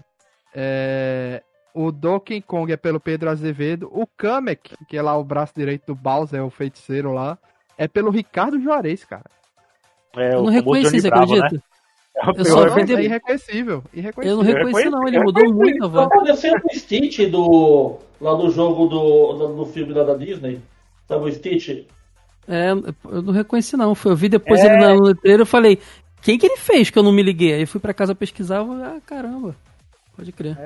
É, o Donkey Kong é pelo Pedro Azevedo. O Kamek, que é lá o braço direito do Bowser, é o feiticeiro lá, é pelo Ricardo Juarez, cara. É, Eu não reconheci, você Bravo, acredita? né? É Eu só vi é irreconhecível. Eu não irreconhecível. reconheci, não. Ele mudou muito a Tá voz. parecendo o Stitch do, lá do jogo do, do, do filme lá da Disney. Sabe o Stitch? É, eu não reconheci, não. Foi- Eu vi depois ele na- no letreiro e falei, quem que ele fez que eu não me liguei? Aí fui pra casa pesquisar e falei, ah, caramba. Pode crer.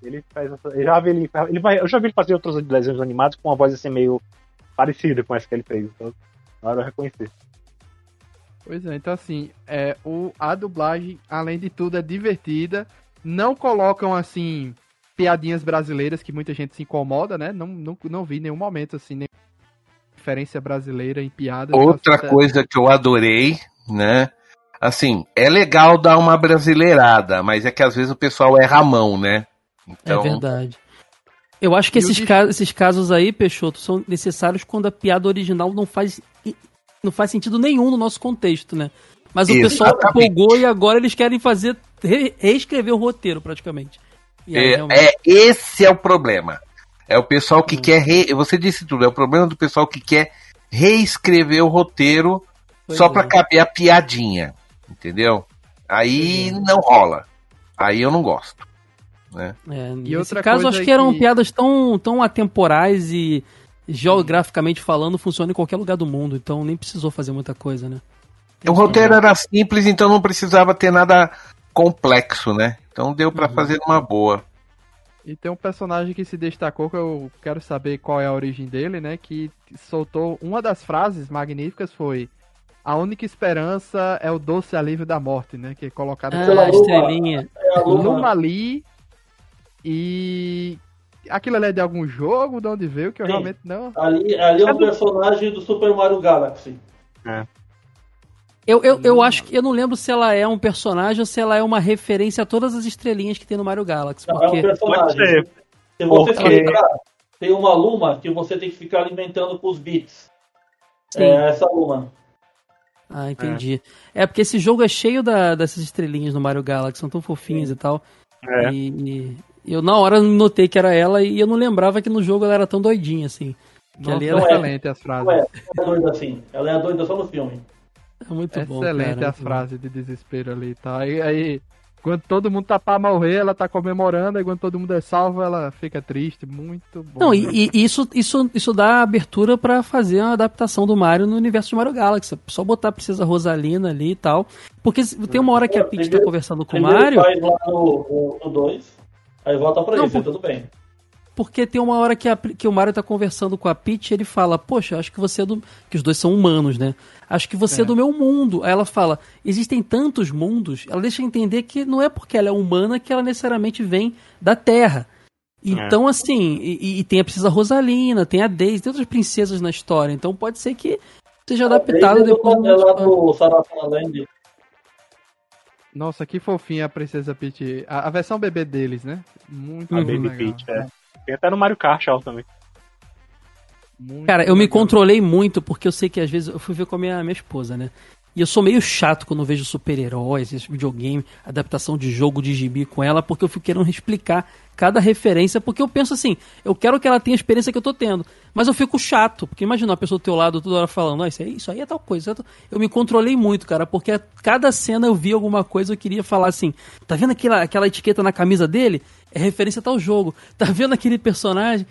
Ele faz essa- eu já vi ele, ele vai, eu já vi ele fazer outros desenhos animados com uma voz assim meio parecida com essa que ele fez. Então, na hora eu reconheci. Pois é, então assim, é, o, a dublagem, além de tudo, é divertida. Não colocam, assim, piadinhas brasileiras que muita gente se incomoda, né? Não, não, não vi em nenhum momento, assim, nenhuma referência brasileira em piadas. Outra Então, coisa que eu adorei, né? Assim, é legal dar uma brasileirada, mas é que às vezes o pessoal erra a mão, né? Então, É verdade. Eu acho que esses, dif- ca- esses casos aí, Peixoto, são necessários quando a piada original não faz, não faz sentido nenhum no nosso contexto, né? Mas o pessoal Exatamente. empolgou e agora eles querem fazer, re- reescrever o roteiro, praticamente. E aí, é, realmente, é- esse é o problema. É o pessoal que quer. Re... Você disse tudo, é o problema do pessoal que quer reescrever o roteiro pois só é. pra caber a piadinha. Entendeu? Aí não rola. Aí eu não gosto. Né? É, E nesse outra caso, coisa acho que eram que- piadas tão, tão atemporais e geograficamente falando, funcionam em qualquer lugar do mundo. Então nem precisou fazer muita coisa, né? O roteiro era simples, então não precisava ter nada complexo, né? Então deu pra Uhum. fazer uma boa. E tem um personagem que se destacou, que eu quero saber qual é a origem dele, né? Que soltou uma das frases magníficas foi a única esperança é o doce alívio da morte, né? Que é colocado Ah, pela estrelinha. É a Luma. Luma Lee e aquilo ali é de algum jogo, de onde veio, que eu Sim. realmente não. Ali, ali é um personagem do Super Mario Galaxy. Eu, eu, eu acho que eu não lembro se ela é um personagem ou se ela é uma referência a todas as estrelinhas que tem no Mario Galaxy. Não, é um Porque personagem. Pode ser. Se você Porque- lembrar, tem uma Luma que você tem que ficar alimentando com os bits. Sim. É essa Luma. Ah, entendi. É. porque esse jogo é cheio da- dessas estrelinhas no Mario Galaxy, são tão fofinhas e tal. É. E, e eu na hora notei que era ela e eu não lembrava que no jogo ela era tão doidinha assim. Que Nossa, ali ela é. excelente as frases. Não é, não é doida assim. Ela é doida só no filme. é muito bom. excelente cara, as muito bom. frases de desespero ali, tá? E aí Quando todo mundo tá pra morrer, ela tá comemorando, e quando todo mundo é salvo, ela fica triste. Muito bom. Não, e, e isso, isso, isso dá abertura pra fazer uma adaptação do Mario no universo de Mario Galaxy. Só botar a Princesa Rosalina ali e tal. Porque tem uma hora que a Peach tá conversando com o Mario. faz lá no 2, aí volta pra Não, isso, por- tudo bem. Porque tem uma hora que, a- que o Mario tá conversando com a Peach e ele fala, poxa, acho que você é do. Que os dois são humanos, né? Acho que você é. É. do meu mundo. Aí ela fala, existem tantos mundos. Ela deixa entender que não é porque ela é humana que ela necessariamente vem da Terra. Então, assim, e, e tem a princesa Rosalina, tem a Daisy, tem outras princesas na história. Então pode ser que seja adaptado depois. é do. Nossa, que fofinha a Princesa Peach. A, a versão bebê deles, né? Muito A Uhum. Baby legal. Peach, é. Tem até no Mario Kart ela também. Muito Cara, eu me controlei muito porque eu sei que às vezes eu fui ver com a minha, minha esposa, né? E eu sou meio chato quando vejo super-heróis, videogame, adaptação de jogo de gibi com ela, porque eu fico querendo explicar cada referência, porque eu penso assim, eu quero que ela tenha a experiência que eu tô tendo. Mas eu fico chato, porque imagina uma pessoa do teu lado toda hora falando, ah, isso aí, isso aí é tal coisa. isso é tal-" Eu me controlei muito, cara, porque a cada cena eu vi alguma coisa eu queria falar assim, tá vendo aquela, aquela etiqueta na camisa dele? É referência a tal jogo. Tá vendo aquele personagem?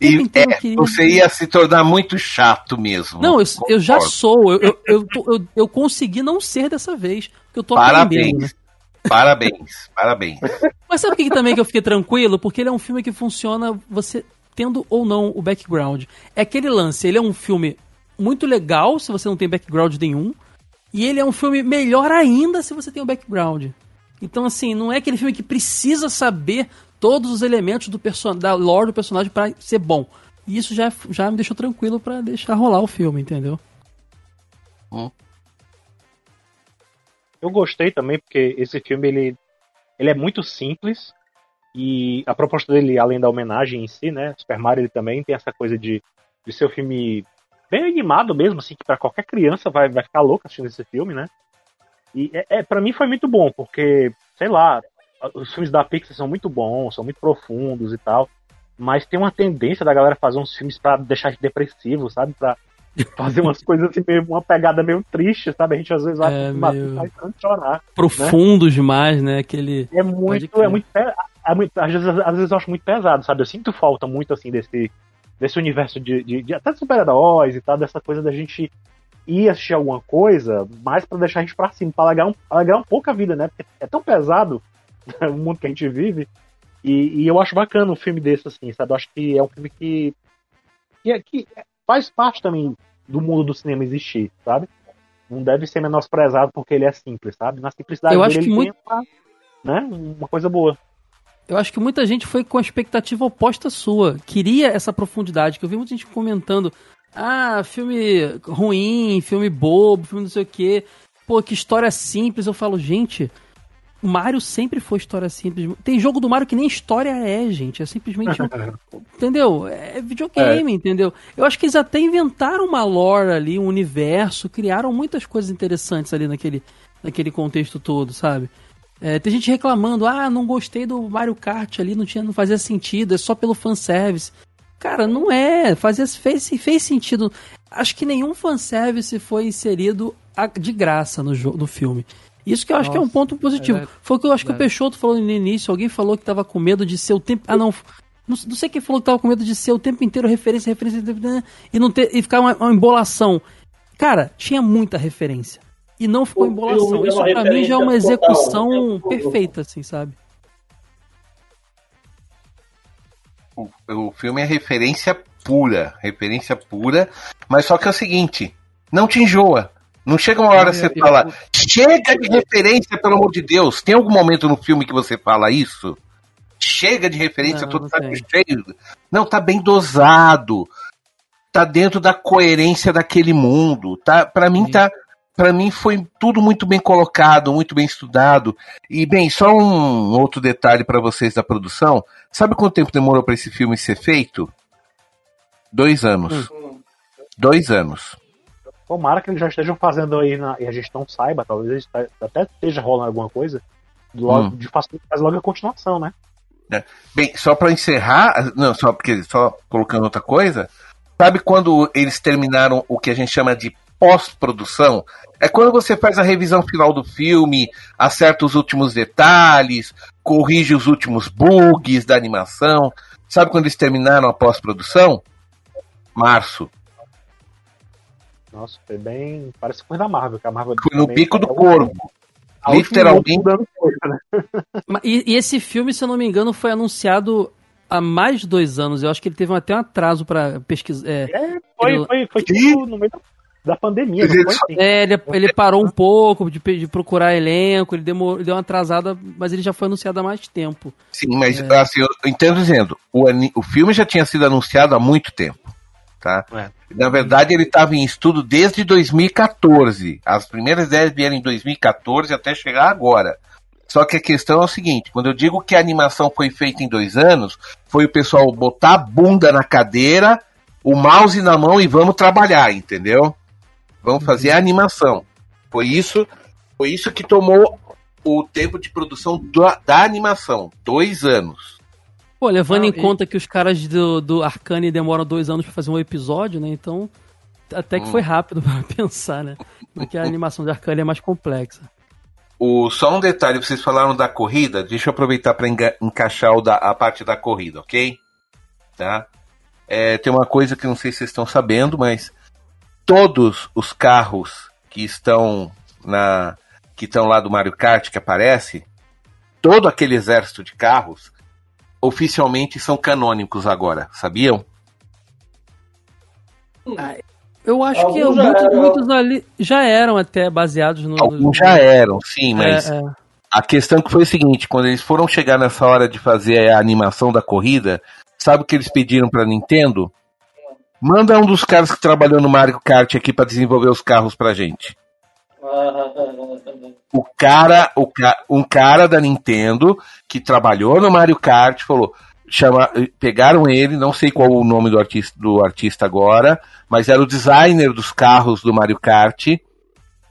E é, queria- você ia se tornar muito chato mesmo. não, eu, eu já sou. Eu, eu, eu, eu, eu consegui não ser dessa vez. Porque eu tô aprendendo. né? Parabéns. Parabéns. Parabéns. Mas sabe o que, que também que eu fiquei tranquilo? Porque ele é um filme que funciona você tendo ou não o background. É aquele lance, ele é um filme muito legal se você não tem background nenhum. E ele é um filme melhor ainda se você tem o background. Então, assim, não é aquele filme que precisa saber todos os elementos do person da lore do personagem pra ser bom. E isso já, já me deixou tranquilo pra deixar rolar o filme, entendeu? Eu gostei também porque esse filme ele, ele é muito simples e a proposta dele, além da homenagem em si, né, Super Mario ele também tem essa coisa de, de ser um filme bem animado mesmo, assim, que para qualquer criança vai, vai ficar louca assistindo esse filme, né? E é, é para mim foi muito bom porque, sei lá, os filmes da Pixar são muito bons, são muito profundos e tal, mas tem uma tendência da galera fazer uns filmes pra deixar depressivo, sabe? Pra fazer umas coisas assim, meio, uma pegada meio triste, sabe? A gente às vezes vai É, meio- tanto chorar. Profundos demais, né? Aquele. É muito, é muito, é muito às, vezes, às vezes eu acho muito pesado, sabe? Eu sinto falta muito assim desse, desse universo de, de, de até de super-heróis e tal, dessa coisa da gente ir assistir alguma coisa, mais pra deixar a gente pra cima, pra alegrar um, alegrar um pouco a vida, né? Porque é tão pesado o mundo que a gente vive. E, e eu acho bacana um filme desse, assim, sabe? Eu acho que é um filme que, que, é- que faz parte também do mundo do cinema existir, sabe? Não deve ser menosprezado porque ele é simples, sabe? Na simplicidade Eu dele acho que ele muito- uma, né? uma coisa boa. Eu acho que muita gente foi com a expectativa oposta à sua. Queria essa profundidade, que eu vi muita gente comentando. Ah, filme ruim, filme bobo, filme não sei o quê. Pô, que história simples. Eu falo, gente, Mario sempre foi história simples. Tem jogo do Mario que nem história é, gente. É simplesmente um, Entendeu? É videogame, entendeu? Eu acho que eles até inventaram uma lore ali, um universo, criaram muitas coisas interessantes ali naquele, naquele contexto todo, sabe? É, tem gente reclamando, ah, não gostei do Mario Kart ali, não, tinha, não fazia sentido, é só pelo fanservice. Cara, não é, fazia, fez, fez sentido. Acho que nenhum fanservice foi inserido de graça no, jo- no filme. Isso que eu acho que é um Nossa, ponto positivo. é Foi o que eu acho que o verdade. Peixoto falou no início, alguém falou que tava com medo de ser o tempo... Ah, não, não, não sei quem falou que tava com medo de ser o tempo inteiro referência, referência, referência, e não ter e ficar uma, uma embolação. Cara, tinha muita referência. E não ficou O embolação. é Isso pra mim já é uma total, execução tempo todo. perfeita, assim, sabe? O, o filme é referência pura, referência pura, mas só que é o seguinte, não te enjoa. Não chega uma hora Eu- você eu- fala, chega de referência, pelo amor de Deus. Tem algum momento no filme que você fala isso? Chega de referência, Não, todo tem. cheio. Não, tá bem dosado. Tá dentro da coerência daquele mundo. Tá, para mim Sim. tá, para mim foi tudo muito bem colocado, muito bem estudado. E bem, só um outro detalhe para vocês da produção. Sabe quanto tempo demorou para esse filme ser feito? Dois anos. Dois anos. Tomara que eles já estejam fazendo aí na, e a gente não saiba, talvez até esteja rolando alguma coisa. Logo, Hum. de faz logo a continuação, né? Bem, só para encerrar, não, só porque só colocando outra coisa, sabe quando eles terminaram o que a gente chama de pós-produção. É quando você faz a revisão final do filme, acerta os últimos detalhes, corrige os últimos bugs da animação. Sabe quando eles terminaram a pós-produção? Março. Nossa, foi bem. Parece coisa da Marvel, que a Marvel. Foi no bico do tá- corvo. Literalmente. dando coisa, né? E, e esse filme, se eu não me engano, foi anunciado há mais de dois anos. Eu acho que ele teve até um atraso pra pesquisar. É, É, foi, foi, foi tipo no meio da, da pandemia, não foi assim? é, ele, ele parou um pouco de, de procurar elenco, ele demorou, deu uma atrasada, mas ele já foi anunciado há mais tempo. Sim, mas assim, eu entendo dizendo, o, o filme já tinha sido anunciado há muito tempo. Tá? É. Na verdade, ele estava em estudo desde 2014. As primeiras ideias vieram em 2014 até chegar agora. Só que a questão é o seguinte: quando eu digo que a animação foi feita em dois anos, foi o pessoal botar a bunda na cadeira, o mouse na mão e vamos trabalhar, entendeu? Vamos fazer a animação. Foi isso, foi isso que tomou o tempo de produção da, da animação, dois anos. Pô, levando Não, em e- conta que os caras do, do Arcane demoram dois anos pra fazer um episódio, né? Então, até que Hum. foi rápido pra pensar, né? Porque a animação de Arcane é mais complexa. O, só um detalhe, vocês falaram da corrida, deixa eu aproveitar para encaixar o da, a parte da corrida, ok? Tá? É, tem uma coisa que não sei se vocês estão sabendo, mas todos os carros que estão na que estão lá do Mario Kart que aparece, todo aquele exército de carros oficialmente são canônicos agora, sabiam? Eu acho que Alguns já muitos, eram. muitos ali já eram até baseados no. Alguns já eram, sim, mas É, é. A questão que foi o seguinte, quando eles foram chegar nessa hora de fazer a animação da corrida, sabe o que eles pediram pra Nintendo? Manda um dos caras que trabalhou no Mario Kart aqui pra desenvolver os carros pra gente. O cara, o ca- um cara da Nintendo que trabalhou no Mario Kart falou, chama, pegaram ele, não sei qual o nome do artista, do artista agora, mas era o designer dos carros do Mario Kart.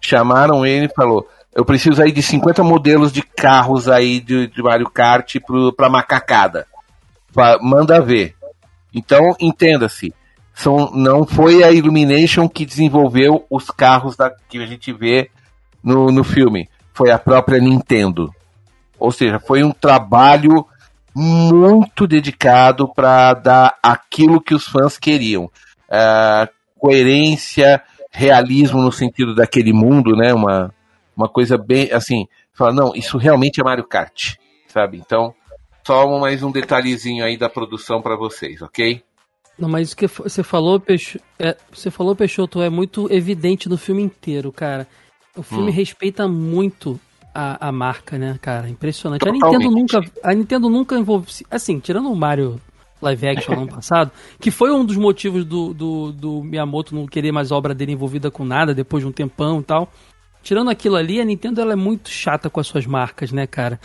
Chamaram ele e falou: Eu preciso aí de 50 modelos de carros aí de, de Mario Kart pro, pra macacada. Fa- Manda ver. Então, entenda-se. São, não foi a Illumination que desenvolveu os carros da, que a gente vê no, no filme. Foi a própria Nintendo. Ou seja, foi um trabalho muito dedicado para dar aquilo que os fãs queriam. Ah, coerência, realismo no sentido daquele mundo, né? Uma, uma coisa bem assim, fala, não, isso realmente é Mario Kart, sabe? Então, só mais um detalhezinho aí da produção para vocês, ok? Não, mas isso que você falou, Peixoto, é, você falou, Peixoto, é muito evidente no filme inteiro, cara. O filme Hum. respeita muito a, a marca, né, cara? Impressionante. A. Nintendo nunca, a Nintendo nunca envolve, assim, tirando o Mario live action ano passado, que foi um dos motivos do, do, do Miyamoto não querer mais obra dele envolvida com nada depois de um tempão e tal. Tirando aquilo ali, a Nintendo ela é muito chata com as suas marcas, né, cara?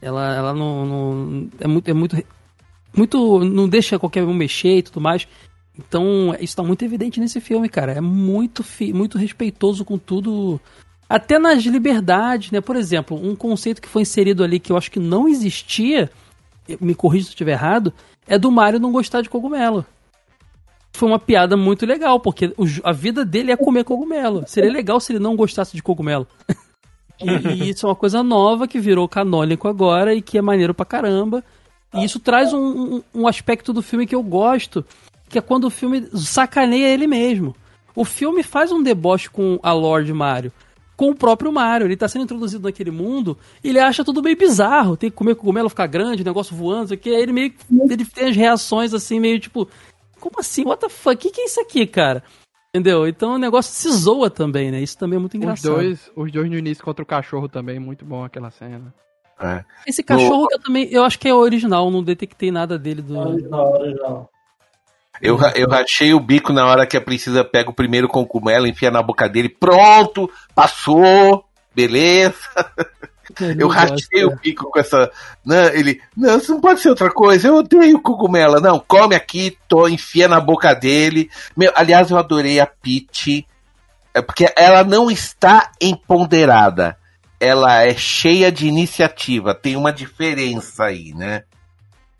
Ela, ela não, não- é muito é muito muito não deixa qualquer um mexer e tudo mais. Então, isso tá muito evidente nesse filme, cara. É muito muito respeitoso com tudo, até nas liberdades, né? Por exemplo, um conceito que foi inserido ali que eu acho que não existia, me corrija se eu estiver errado, é do Mario não gostar de cogumelo. Foi uma piada muito legal, porque a vida dele é comer cogumelo. Seria legal se ele não gostasse de cogumelo. E, e isso é uma coisa nova que virou canônico agora e que é maneiro pra caramba. E isso traz um, um- um aspecto do filme que eu gosto, que é quando o filme sacaneia ele mesmo. O filme faz um deboche com a Lord Mario, com o próprio Mario. Ele tá sendo introduzido naquele mundo e ele acha tudo meio bizarro. Tem que comer cogumelo, ficar grande, o negócio voando, não sei o que. Aí ele meio ele tem as reações assim, meio tipo, como assim? What the fuck? O que, que é isso aqui, cara? Entendeu? Então o negócio se zoa também, né? Isso também é muito Os engraçado. dois, os dois no início contra o cachorro também, muito bom aquela cena. É. Esse cachorro que eu também, eu acho que é original, não detectei nada dele do. Original, original. Eu, eu rachei o bico na hora que a princesa pega o primeiro cogumelo, enfia na boca dele, pronto, passou, beleza. Ele Eu rachei o bico com essa. Não, ele. Não, isso não pode ser outra coisa. Eu odeio cogumela. Não, come aqui, tô, enfia na boca dele. Meu, aliás, eu adorei a Peach. É porque ela não está empoderada. Ela é cheia de iniciativa. Tem uma diferença aí, né?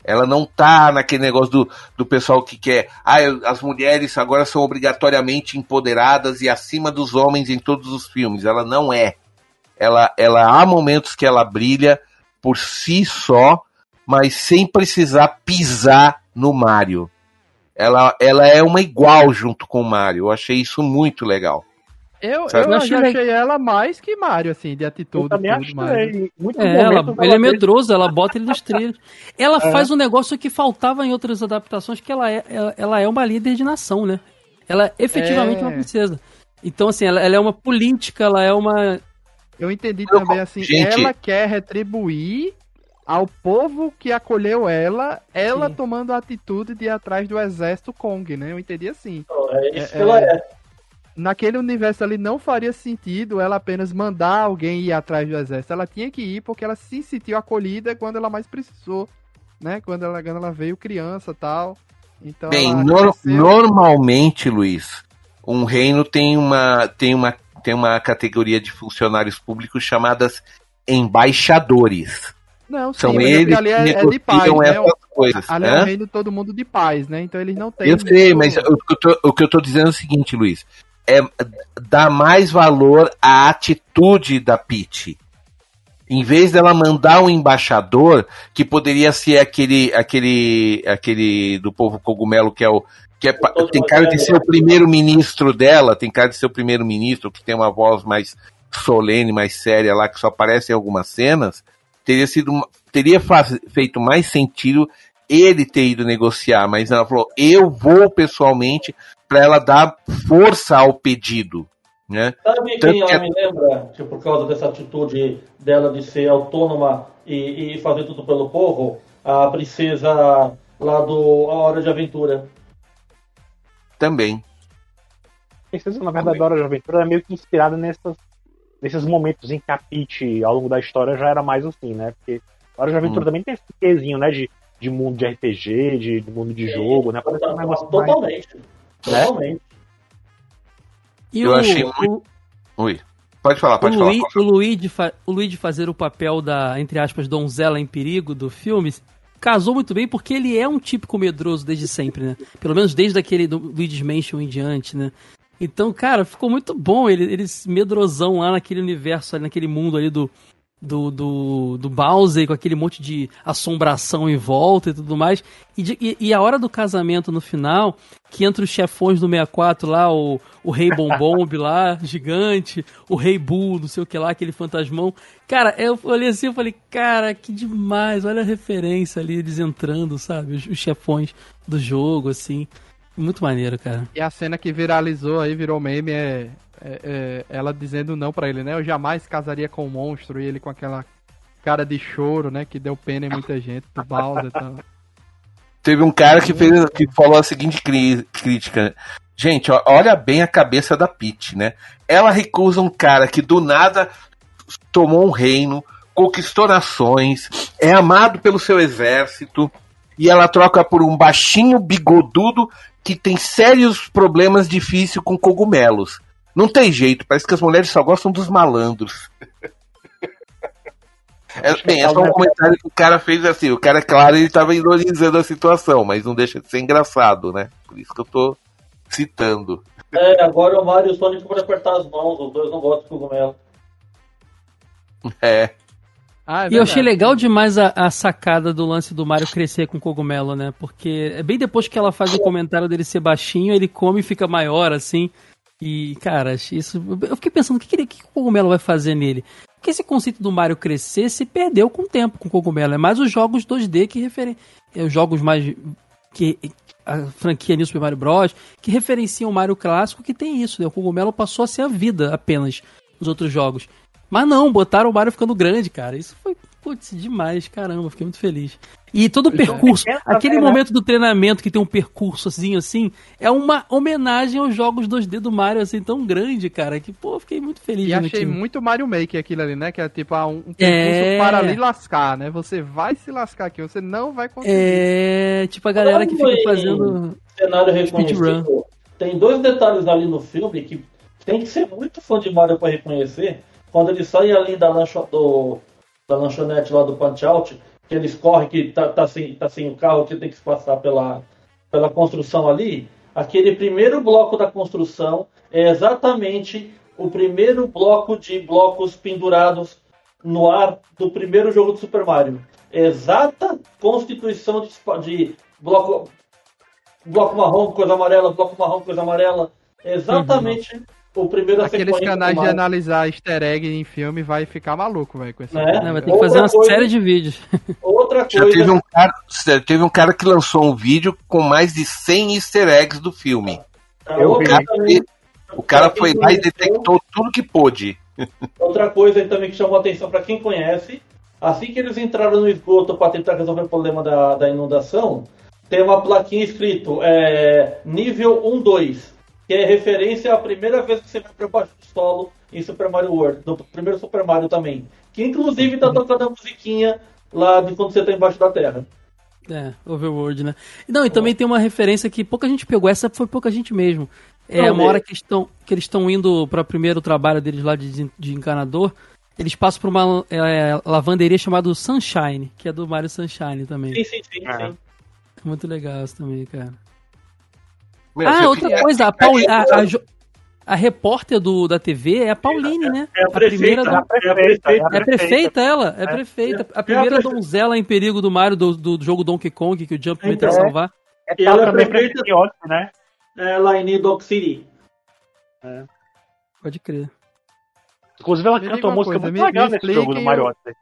Ela não tá naquele negócio do, do pessoal que quer. Ah, as mulheres agora são obrigatoriamente empoderadas e acima dos homens em todos os filmes. Ela não é. Ela, ela há momentos que ela brilha por si só, mas sem precisar pisar no Mario. Ela, ela é uma igual junto com o Mario. Eu achei isso muito legal. Eu, Sabe? eu Eu achei, achei ela mais que Mario, assim, de atitude. Eu também acho mais. que muito É, ela, ele é medroso, ela bota ele nos trilhos. Ela faz um negócio que faltava em outras adaptações, que ela é, ela, ela é uma líder de nação, né? Ela é efetivamente É. uma princesa. Então, assim, ela, ela é uma política, ela é uma. Eu entendi Eu- também, assim, gente- ela quer retribuir ao povo que acolheu ela, ela Sim. tomando a atitude de ir atrás do exército Kong, né? Eu entendi assim. É isso É, que ela é. Naquele universo ali não faria sentido ela apenas mandar alguém ir atrás do exército. Ela tinha que ir porque ela se sentiu acolhida quando ela mais precisou, né? Quando ela, quando ela veio criança e tal. Então Bem, cresceu- normalmente, Luiz, um reino tem uma, tem, uma, tem uma categoria de funcionários públicos chamadas embaixadores. Não, sim, São mas eles ali que é, é de paz, né? coisas. Ali é Hã? um reino todo mundo de paz, né? Então eles não têm. Eu sei, mas o que eu, tô, o que eu tô dizendo é o seguinte, Luiz. É dar mais valor à atitude da Pete. Em vez dela mandar um embaixador, que poderia ser aquele, aquele, aquele do povo cogumelo, que é o. Que é, tem cara de ser o primeiro-ministro dela, tem cara de ser o primeiro-ministro, que tem uma voz mais solene, mais séria lá, que só aparece em algumas cenas, teria sido. teria faz- feito mais sentido ele ter ido negociar, mas ela falou: eu vou pessoalmente para ela dar força ao pedido, né? Sabe Tanto quem ela que- me lembra? Tipo, por causa dessa atitude dela de ser autônoma e, e fazer tudo pelo povo? A princesa lá do A Hora de Aventura. Também. Princesa, na verdade, da Hora de Aventura é meio que inspirada nessas, nesses momentos em que a Peach, ao longo da história, já era mais assim, né? Porque a Hora de Aventura Hum. também tem esse quezinho, né? De, de mundo de RPG, de, de mundo de jogo, né? Parece um negócio mais... Totalmente. Né? E Eu o, achei o, Ui. Pode falar, o, pode falar. Luí- pode o Luigi, fa- o Luigi fazer o papel da, entre aspas, donzela em perigo do filme casou muito bem porque ele é um típico medroso desde sempre, né? Pelo menos desde aquele do Luigi's Mansion em diante, né? Então, cara, ficou muito bom ele, ele medrosão lá naquele universo, ali, naquele mundo ali do, do, do, do Bowser, com aquele monte de assombração em volta e tudo mais. E, de- e- e a hora do casamento no final, que entre os chefões do 64 lá, o, o Rei Bombomb lá, gigante, o Rei Bull, não sei o que lá, aquele fantasmão. Cara, eu olhei assim e falei, cara, que demais, olha a referência ali, eles entrando, sabe? Os, os chefões do jogo, assim. Muito maneiro, cara. E a cena que viralizou aí, virou meme, é, é- é ela dizendo não pra ele, né? Eu jamais casaria com um monstro e ele com aquela cara de choro, né? Que deu pena em muita gente, do Bowser e tal. Teve um cara que fez que falou a seguinte crítica. Gente, ó, olha bem a cabeça da Peach, né? Ela recusa um cara que do nada tomou um reino, conquistou nações, é amado pelo seu exército, e ela troca por um baixinho bigodudo que tem sérios problemas difíceis com cogumelos. Não tem jeito, parece que as mulheres só gostam dos malandros. É, bem, é só um comentário que o cara fez assim. O cara, claro, ele tava ironizando a situação, mas não deixa de ser engraçado, né? Por isso que eu tô citando. É, agora o Mario e o Sonic podem apertar as mãos, os dois não gostam de cogumelo. É. Ah, é E eu achei legal demais a, a sacada do lance do Mario crescer com cogumelo, né? Porque é bem depois que ela faz o comentário dele ser baixinho, ele come e fica maior, assim. E, cara, isso. Eu fiquei pensando, o que, que, ele- que o cogumelo vai fazer nele? Porque esse conceito do Mario crescer se perdeu com o tempo com o cogumelo. É mais os jogos 2D que referem. É os jogos mais. que A franquia New Super Mario Bros. que referenciam o Mario clássico que tem isso, né? O cogumelo passou a ser a vida apenas nos outros jogos. Mas não, botaram o Mario ficando grande, cara. Isso foi, putz, demais, caramba, fiquei muito feliz. E todo o percurso, Pensa aquele né? momento do treinamento que tem um percursozinho assim, é uma homenagem aos jogos 2D do Mario, assim, tão grande, cara, que, pô, fiquei muito feliz. E achei aquilo. muito Mario Maker aquilo ali, né? Que é tipo ah, um, um percurso É. para lhe lascar, né? Você vai se lascar aqui, você não vai conseguir. É, tipo a galera que fica Foi- fazendo. cenário Speedrun. reconhecido. Tem dois detalhes ali no filme que tem que ser muito fã de Mario para reconhecer. Quando ele sai ali da, lancho, do- da lanchonete lá do Punch Out que eles correm, que tá, tá, sem, tá sem o carro, que tem que se passar pela, pela construção ali. Aquele primeiro bloco da construção é exatamente o primeiro bloco de blocos pendurados no ar do primeiro jogo do Super Mario. Exata constituição de, de bloco, bloco marrom, coisa amarela, bloco marrom, coisa amarela. Exatamente uhum. O primeiro Aqueles canais de analisar easter egg em filme vai ficar maluco, velho, com esse é? Não, vai ter que fazer uma coisa, série de vídeos. Outra coisa. Já teve um, cara, teve um cara que lançou um vídeo com mais de 100 easter eggs do filme. Eu vi. O cara foi lá e detectou tudo que pôde. Outra coisa também que chamou a atenção para quem conhece, assim que eles entraram no esgoto para tentar resolver o problema da, da inundação, tem uma plaquinha escrito é, nível 1-2, que é referência à primeira vez que você vai para baixo do solo em Super Mario World, no primeiro Super Mario também. Que inclusive tá tocando a musiquinha lá de quando você tá embaixo da terra. É, Overworld, né? Não, e também tem uma referência que pouca gente pegou, essa foi pouca gente mesmo. É uma hora que, estão, que eles estão indo para o primeiro trabalho deles lá de, de encanador. Eles passam por uma é, lavanderia chamada Sunshine, que é do Mario Sunshine também. Sim, sim, sim. É. sim. Muito legal isso também, cara. Meu, ah, outra queria... coisa, a, Paul, a, a, a, repórter do, da TV é a Pauline, né? É a, prefeita, a primeira é, a prefeita, é, a prefeita ela? É, prefeita. A primeira donzela em perigo do Mario do, do jogo Donkey Kong, que o Jump então, tenta salvar. É, é, ela é prefeita, né? é, lá em Dock City. É. Pode crer. Inclusive ela canta uma música coisa, muito me, legal me nesse jogo do Mario Odyssey.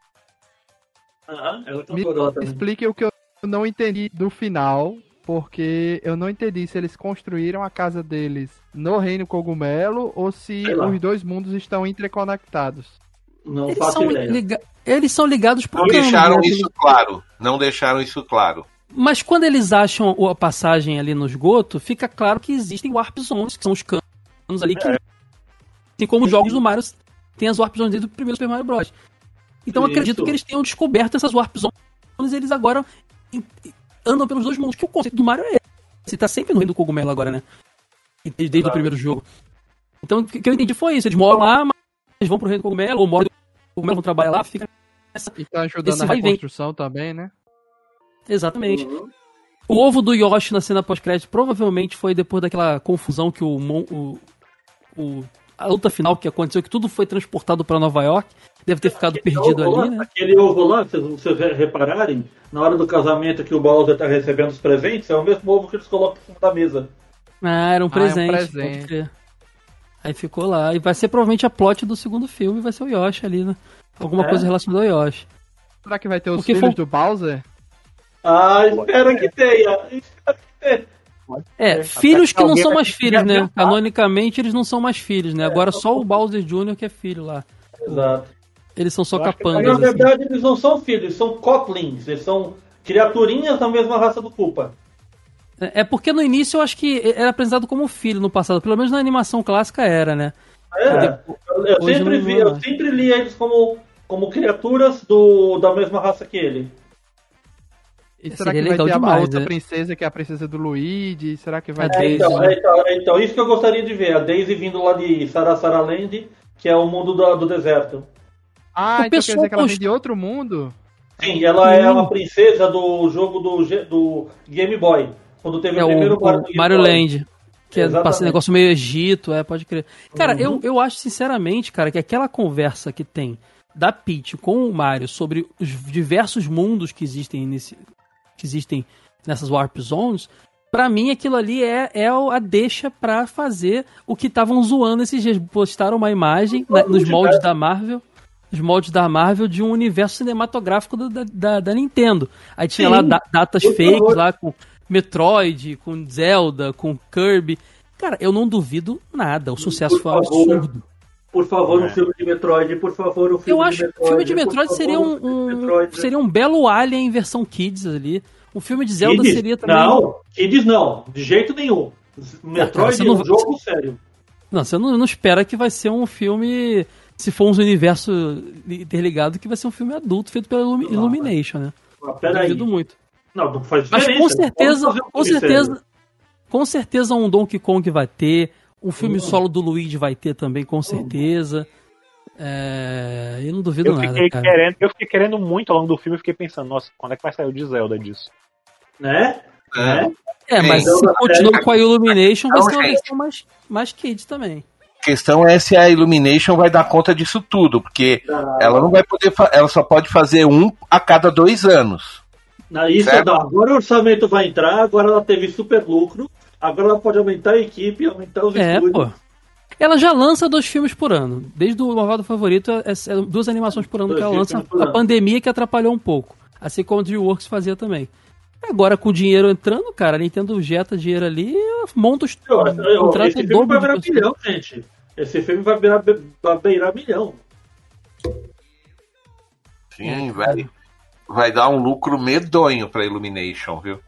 Aham, ela me explique o que eu não entendi do final, porque eu não entendi se eles construíram a casa deles no Reino Cogumelo ou se os dois mundos estão interconectados. Não eles faço são ideia. Eles são ligados por Não deixaram né? isso claro. Não deixaram isso claro. Mas quando eles acham a passagem ali no esgoto, fica claro que existem warp zones, que são os canos ali que. É. Assim como os jogos do Mario tem as warp zones desde o primeiro Super Mario Bros. Então acredito que eles tenham descoberto essas warp zones e eles agora andam pelos dois mundos. Que o conceito do Mario é esse. Você tá sempre no reino do cogumelo agora, né? Desde claro. o primeiro jogo. Então o que eu entendi foi isso. Eles moram lá, mas vão pro reino do cogumelo, ou moram no cogumelo, vão trabalhar lá, fica nessa. E tá ajudando na reconstrução também, né? Exatamente. Uhum. O ovo do Yoshi na cena pós-crédito provavelmente foi depois daquela confusão que o, o, o a luta final que aconteceu, que tudo foi transportado para Nova York, deve ter ficado aquele perdido ali, lá, né? Aquele ovo lá, se vocês repararem, na hora do casamento que o Bowser tá recebendo os presentes, é o mesmo ovo que eles colocam em cima da mesa. Ah, era um presente. Ah, é um presente. Aí ficou lá. E vai ser provavelmente a plot do segundo filme, vai ser o Yoshi ali, né? Alguma é? coisa relacionada ao Yoshi. Será que vai ter os Porque filhos foi... do Bowser? Ah, espero que tenha. Espero que tenha. É, filhos que não são mais filhos, né? Canonicamente eles não são mais filhos, né? Agora só o Bowser Jr. que é filho lá. Exato. Eles são só capangas. Na assim. verdade, eles não são filhos, eles são cotlings, eles são criaturinhas da mesma raça do Koopa. É, é porque no início eu acho que era apresentado como filho no passado, pelo menos na animação clássica era, né? É, eu, eu sempre vi, eu sempre li eles como, como criaturas do, da mesma raça que ele. E será que vai ter demais, a outra né? princesa, que é a princesa do Luigi? Será que vai é, ter... Então, né? então, então, isso que eu gostaria de ver. A Daisy vindo lá de Sarasara Land, que é o mundo do, do deserto. Ah, o então quer dizer que ela vem de outro mundo? Sim, ela hum. é uma princesa do jogo do, do Game Boy. Quando teve é o primeiro o, Mario, Mario Land. Que é esse negócio meio Egito, é, pode crer. Cara, uhum. eu, eu acho sinceramente, cara, que aquela conversa que tem da Peach com o Mario sobre os diversos mundos que existem nesse, que existem nessas Warp Zones, para mim aquilo ali é, é a deixa para fazer o que estavam zoando esses dias. Postaram uma imagem na, nos moldes da Marvel, nos moldes da Marvel de um universo cinematográfico da, da, da Nintendo. Aí tinha Sim, lá da, datas fakes favor. lá com Metroid, com Zelda, com Kirby. Cara, eu não duvido nada. O sucesso foi um absurdo. Por favor, um é. filme de Metroid, por favor, um filme Eu acho de Metroid. filme de Metroid seria um, um Metroid, seria um belo Alien em versão Kids ali. Um filme de Zelda Kids? seria também. Não, Kids não, de jeito nenhum. Metroid ah, cara, é um jogo sério. Não, você não, não, espera que vai ser um filme, se for um universo interligado, que vai ser um filme adulto feito pela Illumi não, Illumination, né? Mas peraí. muito. Não, não faz diferença. Mas com certeza, um com certeza, sério. com certeza um Donkey Kong vai ter, o filme uhum. solo do Luigi vai ter também, com certeza. É... Eu não duvido Eu nada, fiquei, cara. querendo, eu fiquei querendo muito ao longo do filme, eu fiquei pensando, nossa, quando é que vai sair o de Zelda disso? Né? Né? É, mas Então, se continuar com a Illumination, vai Então, ser uma versão mais, mais kids também. A questão é se a Illumination vai dar conta disso tudo, porque Ah, ela não vai poder, ela só pode fazer um a cada dois anos. Certo. não. Agora o orçamento vai entrar, agora ela teve super lucro, agora ela pode aumentar a equipe, aumentar os É, estúdios. pô. Ela já lança dois filmes por ano. Desde o Malvado Favorito, é, é duas animações por ano Dois que ela lança. A ano. pandemia que atrapalhou um pouco. Assim como o DreamWorks fazia também. Agora, com o dinheiro entrando, cara, a Nintendo jeta dinheiro ali, monta os Eu, eu, contrata esse filme vai virar pessoas. milhão, gente. Esse filme vai virar, vai beirar milhão. Sim, vai, vai dar um lucro medonho pra Illumination, viu?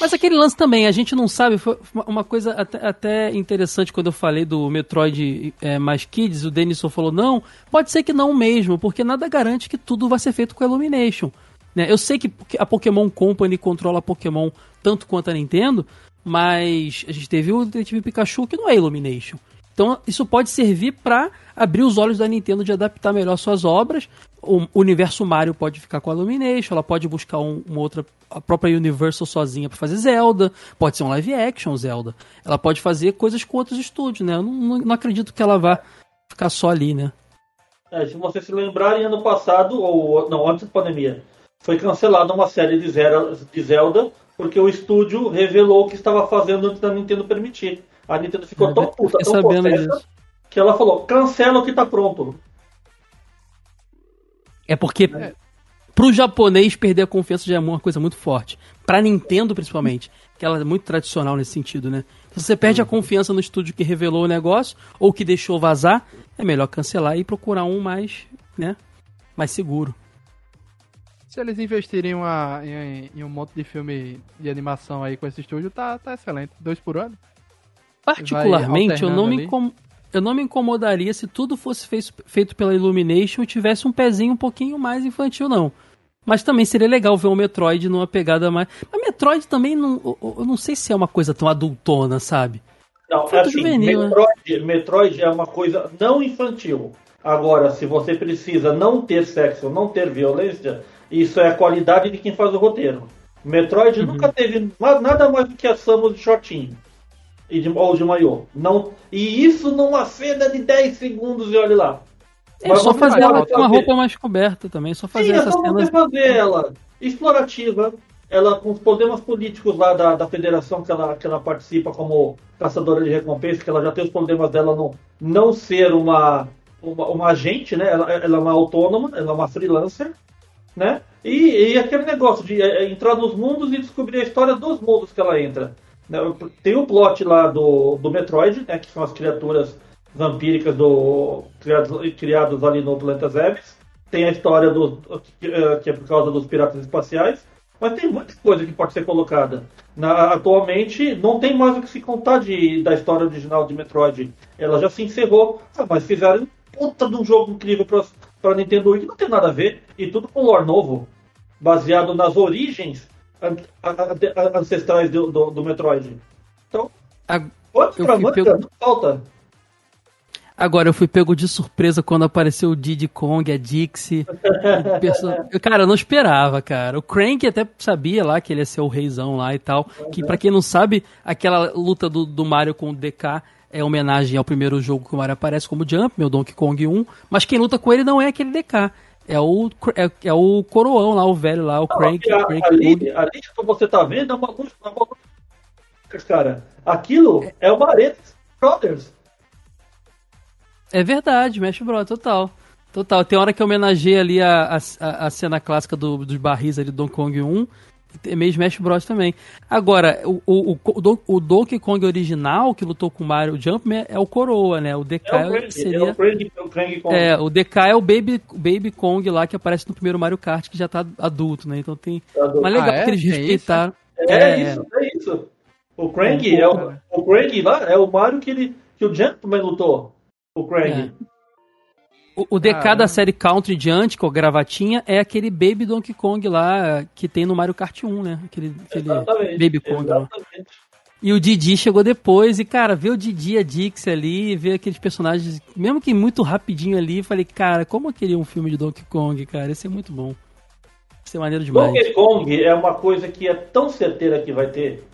Mas aquele lance também, a gente não sabe, foi uma- coisa até, até interessante quando eu falei do Metroid é, mais Kids, o Denison falou, não, pode ser que não mesmo, porque nada garante que tudo vai ser feito com a Illumination. Né? Eu sei que a Pokémon Company controla a Pokémon tanto quanto a Nintendo, mas a gente teve o Detetive Pikachu que não é Illumination. Então isso pode servir para abrir os olhos da Nintendo de adaptar melhor suas obras. O universo Mario pode ficar com a Illumination, ela pode buscar um- uma outra, a própria Universal sozinha para fazer Zelda, pode ser um live action Zelda. Ela pode fazer coisas com outros estúdios, né? Eu não, não- não acredito que ela vá ficar só ali, né? É, se vocês se lembrarem, ano passado, ou não, antes da pandemia, foi cancelada uma série de, de Zelda, porque o estúdio revelou o que estava fazendo antes da Nintendo permitir. A Nintendo ficou tão puta, tão possessa, que ela falou, cancela o que tá pronto. É porque pro japonês perder a confiança já é uma coisa muito forte. Pra Nintendo, principalmente, que ela é muito tradicional nesse sentido, né? Se você perde a confiança no estúdio que revelou o negócio ou que deixou vazar, é melhor cancelar e procurar um mais, né, mais seguro. Se eles investirem uma- em, em um monte de filme de animação aí com esse estúdio, tá, tá excelente. Dois por ano. Particularmente, eu não, me incom- eu não me incomodaria se tudo fosse feito pela Illumination e tivesse um pezinho um pouquinho mais infantil, não. Mas também seria legal ver o Metroid numa pegada mais. Mas Metroid também não. Eu não sei se é uma coisa tão adultona, sabe? Não, é assim, juvenil, né? Metroid, Metroid é uma coisa não infantil. Agora, se você precisa não ter sexo, não ter violência, isso é a qualidade de quem faz o roteiro. Metroid Uhum. nunca teve nada mais do que a Samus de shortinho. E de, ou de maiô. Não, e isso numa cena de 10 segundos e olhe lá. É Mas só fazer ela com uma roupa mais coberta também, só fazer Sim, é essas só cenas. você fazer ela explorativa, ela com os problemas políticos lá da, da federação que ela, que ela participa como caçadora de recompensa, que ela já tem os problemas dela não, não ser uma, uma, uma agente, né? Ela, ela é uma autônoma, ela é uma freelancer, né? E, e aquele negócio de é, é, entrar nos mundos e descobrir a história dos mundos que ela entra. Tem o plot lá do, do Metroid, né? Que são as criaturas vampíricas do criados, criados ali no planeta Zebes. Tem a história do que é- que é por causa dos piratas espaciais, mas tem muita coisa que pode ser colocada. Na- atualmente não tem mais o que se contar de, da história original de Metroid. Ela já se encerrou, ah, mas fizeram puta de um jogo incrível para Nintendo Wii que não tem nada a ver e tudo com lore novo, baseado nas origens ancestrais do, do, do Metroid. Então, A- eu pra fui manga, pego- falta. Agora eu fui pego de surpresa quando apareceu o Diddy Kong, a Dixie. o perso- Eu, Cara, eu não esperava, cara. O Crank até sabia lá que ele ia ser o reizão lá e tal. Que pra quem não sabe, aquela luta do, do Mario com o DK é homenagem ao primeiro jogo que o Mario aparece como Jump, meu Donkey Kong 1. Mas quem luta com ele não é aquele DK. É o, é, é o coroão lá, o velho lá, o Não, Crank. a- o Crank ali, ali que você tá vendo é uma é uma luz. Cara, aquilo é uma arena Brothers. É verdade, Smash Bros, total. Total. Tem hora que homenageia ali a, a, a cena clássica do, dos barris ali do Donkey Kong 1. É meio Smash Bros também. Agora, o, o, o, o Donkey Kong original, que lutou com o Mario Jumpman, é o Coroa, né? O DK É o Krang, é seria. o Krang, é o Kong. É, o DK é o Baby, Baby Kong lá que aparece no primeiro Mario Kart, que já tá adulto, né? Então tem. Mas legal Ah, é? que eles respeitaram. É, É. isso, é isso. O Krang é o, o Krang lá é o Mario que, ele, que o Jumpman lutou. O Krang. O, o DK Caramba. da série Country diante, com a gravatinha, é aquele Baby Donkey Kong lá que tem no Mario Kart 1, né? Aquele, aquele Exatamente. Baby Kong. E o Didi chegou depois, e, cara, ver o Didi e a Dixie ali, ver aqueles personagens, mesmo que muito rapidinho ali, falei, cara, como eu queria um filme de Donkey Kong, cara, esse é muito bom. Isso é maneiro demais. Donkey Kong é uma coisa que é tão certeira que vai ter,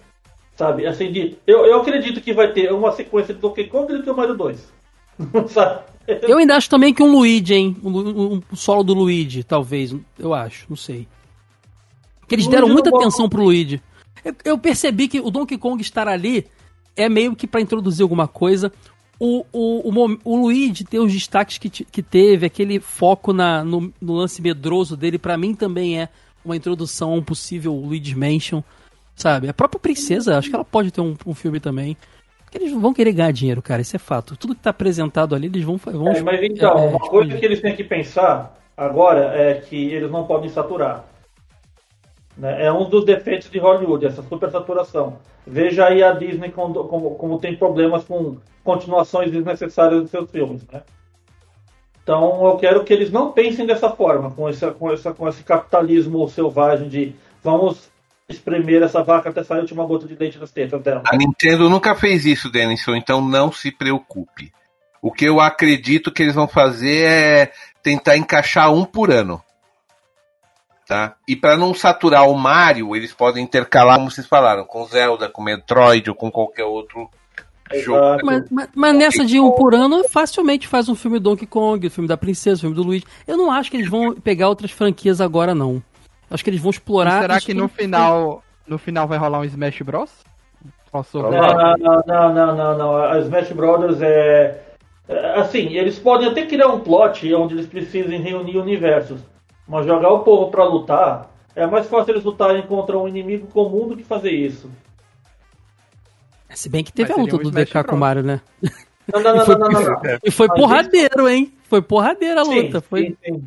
sabe? Assim, de, eu, eu acredito que vai ter uma sequência de Donkey Kong e do Mario 2. sabe? Eu ainda acho também que um Luigi, hein? Um, um- solo do Luigi, talvez. Eu acho, não sei. Que eles Luigi deram muita atenção pro Luigi. Eu, eu percebi que o Donkey Kong estar ali é meio que pra introduzir alguma coisa. O, o, o, o Luigi ter os destaques que, que teve, aquele foco na, no, no lance medroso dele, pra mim também é uma introdução a um possível Luigi's Mansion, sabe? A própria princesa, acho que ela pode ter um, um filme também. Porque eles vão querer ganhar dinheiro, cara, isso é fato. Tudo que tá apresentado ali, eles vão... vão É, mas então, é, uma coisa expandir. que eles têm que pensar agora é que eles não podem saturar. Né? É um dos defeitos de Hollywood, essa supersaturação. Veja aí a Disney como, como, como tem problemas com continuações desnecessárias dos seus filmes. Né? Então eu quero que eles não pensem dessa forma, com, essa, com, essa, com esse capitalismo selvagem de vamos espremer essa vaca até sair a última gota de leite das tetas dela. A Nintendo nunca fez isso, Denison, então não se preocupe. O que eu acredito que eles vão fazer é tentar encaixar um por ano. Tá? E para não saturar o Mario, eles podem intercalar, como vocês falaram, com Zelda, com Metroid ou com qualquer outro jogo. Exato. Mas, mas- mas nessa de um por ano, facilmente faz um filme Donkey Kong, o filme da Princesa, o filme do Luigi. Eu não acho que eles vão pegar outras franquias agora, não. Acho que eles vão explorar. Será isso que tudo no final, no final vai rolar um Smash Bros? Não, não, não, não, não, não. A Smash Brothers é. é, Assim, eles podem até criar um plot onde eles precisem reunir universos. Mas jogar o povo pra lutar é mais fácil eles lutarem contra um inimigo comum do que fazer isso. Se bem que teve Mas a luta um do Smash DK com o Bros. Mario, né? Não, não, E não, foi, não, não, não. não. e foi porradeiro, hein? Foi porradeira a Sim, luta. Foi... sim, sim.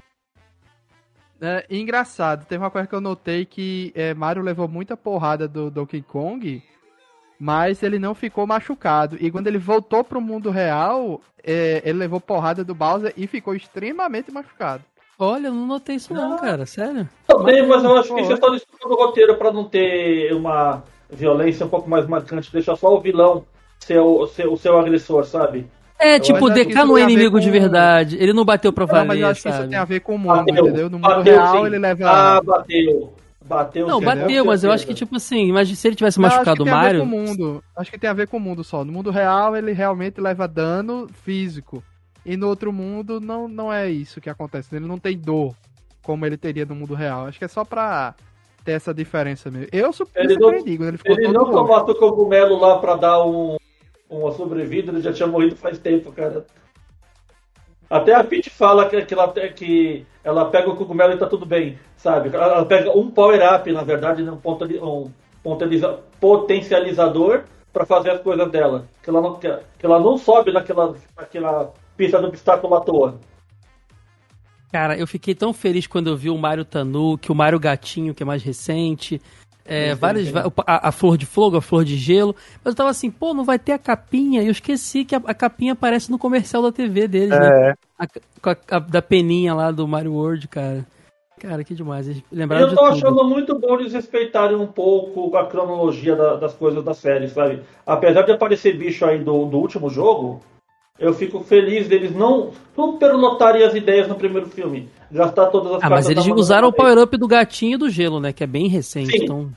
É, engraçado, teve uma coisa que eu notei que é, Mario levou muita porrada do Donkey Kong, mas ele não ficou machucado. E quando ele voltou pro mundo real, é, ele levou porrada do Bowser e ficou extremamente machucado. Olha, eu não notei isso não, cara. Sério. Também, mas eu acho que isso é só desculpa do roteiro pra não ter uma violência um pouco mais marcante, deixar só o vilão ser o, ser o seu agressor, sabe? É, tipo, o não é inimigo de com- verdade. Ele não bateu pra Não, mas eu valer, acho que isso sabe? tem a ver com o mundo, Bateu, entendeu? No mundo bateu, real sim. ele leva. Ah, bateu. Bateu Não, bateu, mas eu acho que, tipo assim, imagina se ele tivesse Não, acho machucado que o tem a ver Mario. com o mundo. Acho que tem a ver com o mundo só. No mundo real ele realmente leva dano físico. E no outro mundo não, não é isso que acontece. Ele não tem dor como ele teria no mundo real. Acho que é só pra ter essa diferença mesmo. Eu me Ele ele ficou Ele não tomasse o cogumelo lá pra dar um, uma sobrevida, ele já tinha morrido faz tempo, cara. Até a Peach fala que, que, ela, que ela pega o cogumelo e tá tudo bem, sabe? Ela, pega um power-up, na verdade, né? um, ponto, um potencializador pra fazer as coisas dela. Que ela não, que, que ela não sobe naquela, naquela pista do obstáculo à toa. Cara, eu fiquei tão feliz quando eu vi o Mario Tanuki, o Mario Gatinho, que é mais recente. É, várias, a, a flor de fogo, a flor de gelo. Mas eu tava assim, pô, não vai ter a capinha. E eu esqueci que a, a capinha aparece no comercial da TV deles, né? É, A- com a, a- da peninha lá do Mario World, cara. Cara, que demais. Eles E lembraram eu de tô tudo. achando muito bom eles respeitarem um pouco a cronologia da- das coisas da série, sabe? Apesar de aparecer bicho aí do, do último jogo, eu fico feliz deles não superlotarem as ideias no primeiro filme. Gastar todas as Ah, mas eles usaram o power-up do gatinho e do gelo, né? Que é bem recente. Sim. Então,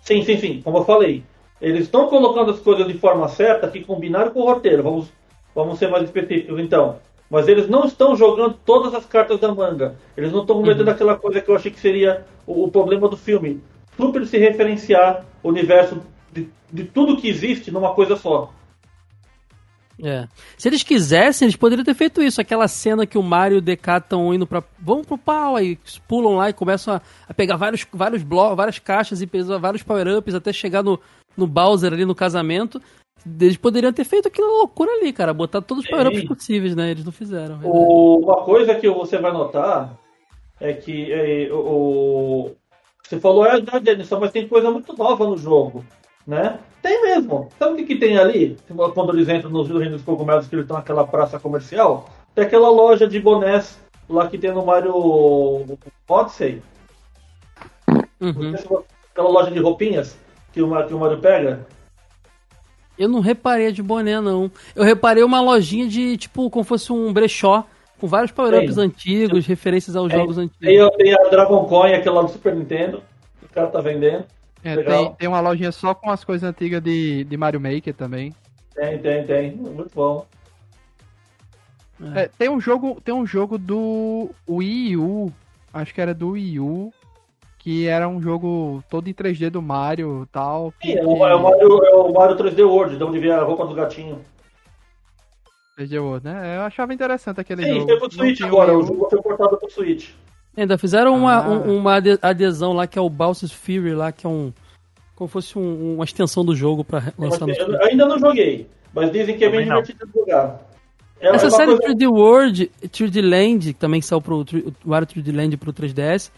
Sim, sim, sim. Como eu falei. Eles estão colocando as coisas de forma certa que combinaram com o roteiro. Vamos, vamos ser mais específicos então. Mas eles não estão jogando todas as cartas da manga. Eles não estão cometendo Uhum. aquela coisa que eu achei que seria o, o problema do filme. Super se referenciar o universo de, de tudo que existe numa coisa só. É. Se eles quisessem, eles poderiam ter feito isso. Aquela cena que o Mario e o DK estão indo pra. Vamos pro pau, aí pulam lá e começam a, a pegar vários, vários blocos, várias caixas e pesar vários power-ups até chegar no, no Bowser ali no casamento. Eles poderiam ter feito aquela loucura ali, cara. Botar todos os power-ups possíveis, né? Eles não fizeram. verdade. O- uma coisa que você vai notar é que é, o, o- você falou é verdade, Denison, mas tem coisa muito nova no jogo, né? Tem mesmo. Sabe o que, que tem ali? Quando eles entram no Reino dos Cogumelos, que eles estão naquela praça comercial, tem aquela loja de bonés lá que tem no Mario Odyssey. Uhum. Aquela loja de roupinhas que o, Ma- que o Mario pega. Eu não reparei de boné, não. Eu reparei uma lojinha de, tipo, como fosse um brechó, com vários power-ups Tem. antigos, referências aos Tem. jogos Aí antigos. eu tenho a Dragon Coin, aquele lá do Super Nintendo. que O cara tá vendendo. É, tem, tem uma lojinha só com as coisas antigas de, de Mario Maker também. Tem, tem, tem. Muito bom. É, tem um jogo, tem um jogo do Wii U, acho que era do Wii U, que era um jogo todo em 3D do Mario e tal. Sim, que- é o, é o Mario, é o Mario 3D World, de onde vem a roupa do gatinho. 3D World, né? Eu achava interessante aquele Sim, jogo. foi pro Não Switch agora, o jogo foi portado pro Switch. Ainda fizeram uma, Ah. um- uma ade- adesão lá, que é o Bowser's Fury lá, que é um... Como fosse um- uma extensão do jogo pra lançar no Mas, eu ainda não joguei, mas dizem que é bem Também não. divertido jogar. É Essa uma série coisa- 3D World, 3D Land, que também saiu pro tri- o Mario 3D Land pro 3DS,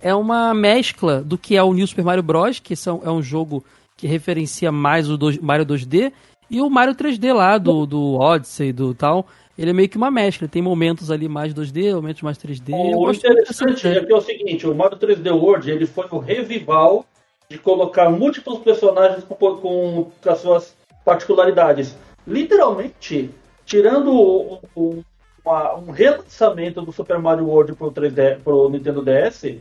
é uma mescla do que é o New Super Mario Bros, que são, é um jogo que referencia mais o dois- Mario 2D, e o Mario 3D lá, do, do Odyssey, do tal. Ele é meio que uma mescla, tem momentos ali mais 2D, momentos mais 3D. Eu O interessante é que é o seguinte, o Mario 3D World ele foi o revival de colocar múltiplos personagens com, com, com as suas particularidades. Literalmente, tirando o- o- uma- um relançamento do Super Mario World pro, 3D, pro Nintendo DS,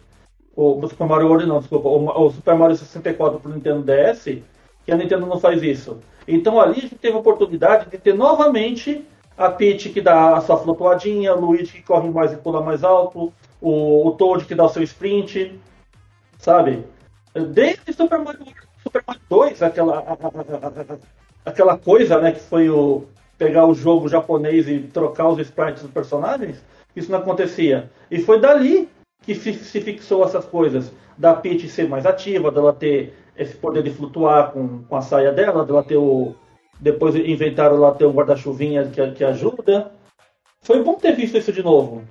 o, o Super Mario World não, desculpa, o, o Super Mario 64 pro Nintendo DS, que a Nintendo não faz isso. Então ali a gente teve a oportunidade de ter novamente a Peach que dá a sua flutuadinha, o Luigi que corre mais e pula mais alto, o, o Toad que dá o seu sprint, sabe? Desde Super Mario, Super Mario 2, aquela, aquela coisa né, que foi o pegar o jogo japonês e trocar os sprites dos personagens, isso não acontecia. E foi dali que se fixou essas coisas. Da Peach ser mais ativa, dela ter esse poder de flutuar com, com a saia dela, dela ter o. Depois inventaram lá ter um guarda-chuvinha que, que ajuda. Foi bom ter visto isso de novo.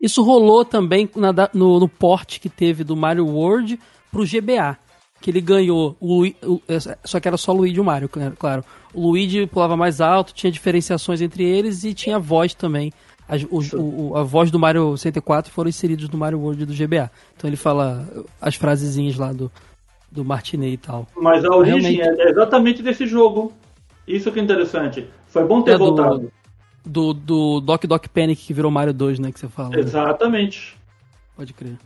Isso rolou também na no, no port que teve do Mario World pro GBA. Que ele ganhou, o, o- é, só que era só o Luigi e o Mario, cl- claro. O Luigi pulava mais alto, tinha diferenciações entre eles e tinha voz também. As- o- o- a voz do Mario 64 foram inseridos no Mario World do GBA. Então ele fala as frasezinhas lá do, do Martinet e tal. Mas a origem Realmente. é exatamente desse jogo. Isso que é interessante. Foi bom ter É do- voltado. Do, do Doc Doc Panic que virou Mario 2, né? Que você fala. né? Exatamente. Pode crer.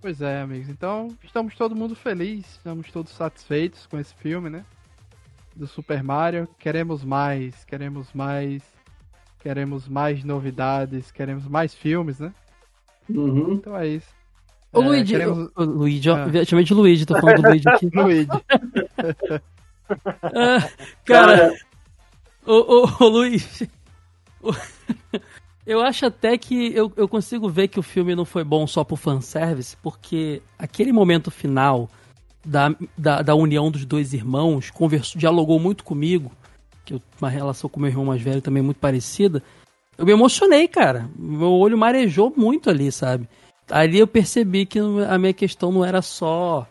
Pois é, amigos. Então, estamos todo mundo feliz, estamos todos satisfeitos com esse filme, né? Do Super Mario. Queremos mais, queremos mais, queremos mais novidades, queremos mais filmes, né? Uhum. Então é isso. Ô, É, Luigi, queremos- ô, ô, Luigi, ó, Ah. chamei de Luigi, tô falando do Luigi aqui. Luigi. Ah, cara, ô, ô, ô, Luiz, ô, eu acho até que eu, eu consigo ver que o filme não foi bom só pro fanservice, porque aquele momento final da, da, da união dos dois irmãos conversou, dialogou muito comigo, que eu uma relação com meu irmão mais velho também muito parecida. Eu me emocionei, cara. Meu olho marejou muito ali, sabe? Ali eu percebi que a minha questão não era só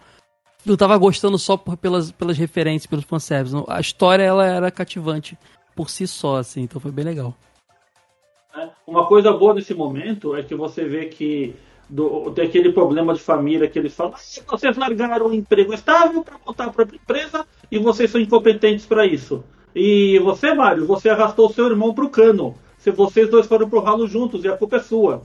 não tava gostando só por- pelas, pelas referências, pelos fanservice. A história, ela era cativante por si só, assim, então foi bem legal. né? Uma coisa boa nesse momento é que você vê que do, aquele problema de família que eles falam: "Ah, vocês largaram um emprego estável para para a empresa e vocês são incompetentes para isso. E você, Mário, você arrastou seu irmão para o cano. Se vocês dois foram pro ralo juntos e a culpa é sua.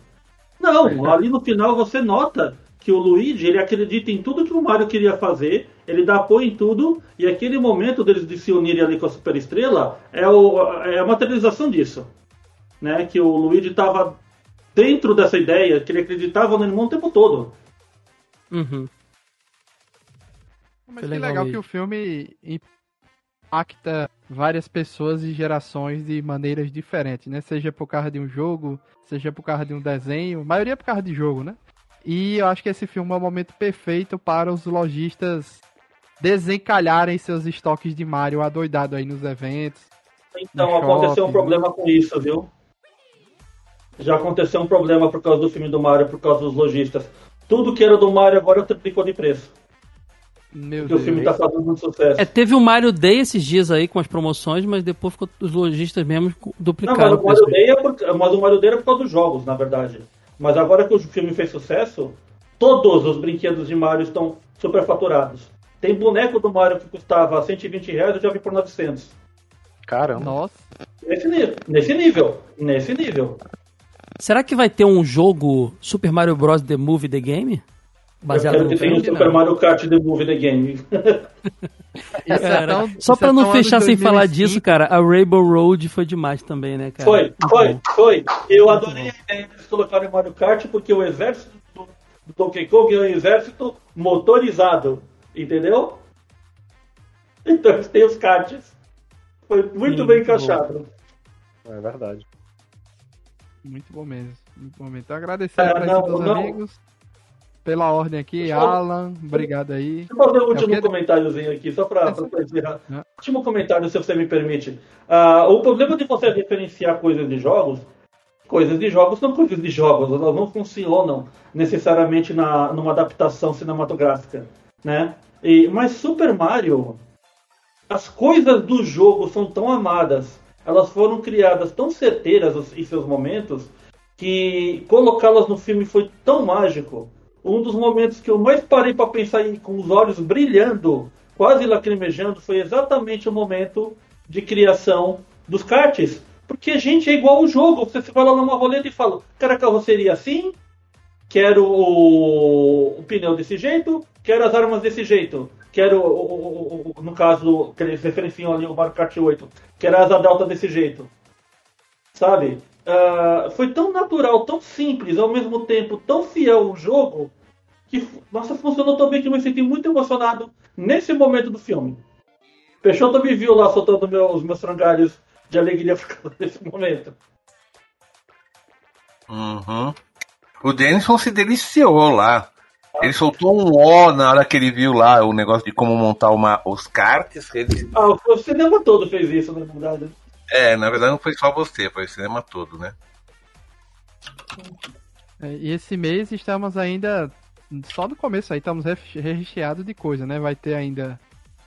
Não, ali no final você nota que o Luigi ele acredita em tudo que o Mario queria fazer, ele dá apoio em tudo, e aquele momento deles de se unirem ali com a Super Estrela é, o, é a materialização disso. Né? Que o Luigi estava dentro dessa ideia, que ele acreditava no irmão o tempo todo. Uhum. Mas Foi que legal legal que o filme impacta várias pessoas e gerações de maneiras diferentes, né? Seja por causa de um jogo, seja por causa de um desenho, a maioria por causa de jogo, né? E eu acho que esse filme é o momento perfeito para os lojistas desencalharem seus estoques de Mario adoidado aí nos eventos. Então No aconteceu um shopping, problema com isso, viu? Já aconteceu um problema por causa do filme do Mario, por causa dos lojistas. Tudo que era do Mario agora triplicou de preço. Meu Porque o Deus. filme tá fazendo muito sucesso. É, teve o Mario Day esses dias aí com as promoções, mas depois ficou, os lojistas mesmo Não, mas duplicaram o. Mario Day é por, mas o Mario Day é por causa dos jogos, na verdade. Mas agora que o filme fez sucesso, todos os brinquedos de Mario estão superfaturados. Tem boneco do Mario que custava 120 reais, eu já vi por 900. Caramba. Nossa. Nesse nível, nesse nível, nesse nível. Será que vai ter um jogo Super Mario Bros. The Movie The Game? Baseado eu quero no que tenha um? Super Mario Kart The Movie The Game. Isso Cara, é tão- só isso pra é não fechar sem falar 2005. disso, cara, a Rainbow Road foi demais também, né, cara? Foi, Muito foi, bom. foi. Eu adorei a ideia deles colocarem o Mario Kart porque o exército do, do Donkey Kong é um exército motorizado, entendeu? Então eles têm os karts. Foi muito Sim, bem muito encaixado. É verdade. Muito bom mesmo. Muito bom mesmo. Então agradecer para não, esses dois não. amigos. Pela ordem aqui, Deixa eu- Alan, obrigado aí. Deixa eu fazer um É último porque- comentáriozinho aqui, só É, pra encerrar. É. Último comentário, se você me permite. Ah, o problema de você referenciar coisas de jogos, coisas de jogos são coisas de jogos, elas não funcionam necessariamente na, numa adaptação cinematográfica, né? E, mas Super Mario, as coisas do jogo são tão amadas, elas foram criadas tão certeiras em seus momentos, que colocá-las no filme foi tão mágico. Um dos momentos que eu mais parei para pensar com os olhos brilhando, quase lacrimejando, foi exatamente o momento de criação dos karts. Porque, gente, é igual o jogo. Você vai lá numa roleta e fala: quero a carroceria assim, quero o, o pneu desse jeito, quero as armas desse jeito, quero, o- o- no caso, que eles referenciam ali o Mario Kart 8, quero a asa delta desse jeito. Sabe? Ah, foi tão natural, tão simples, ao mesmo tempo tão fiel o jogo, que, nossa, funcionou tão bem que eu me senti muito emocionado nesse momento do filme. Peixoto me viu lá soltando meu- os meus frangalhos de alegria por causa desse momento. Uhum. O Denison se deliciou lá. Ele soltou um ó na hora que ele viu lá o negócio de como montar uma, os karts. Ele, Ah, o- o cinema todo fez isso, na verdade. É, na verdade não foi só você, foi o cinema todo, né? É, E esse mês estamos ainda só no começo aí, estamos re- recheados de coisa, né? Vai ter ainda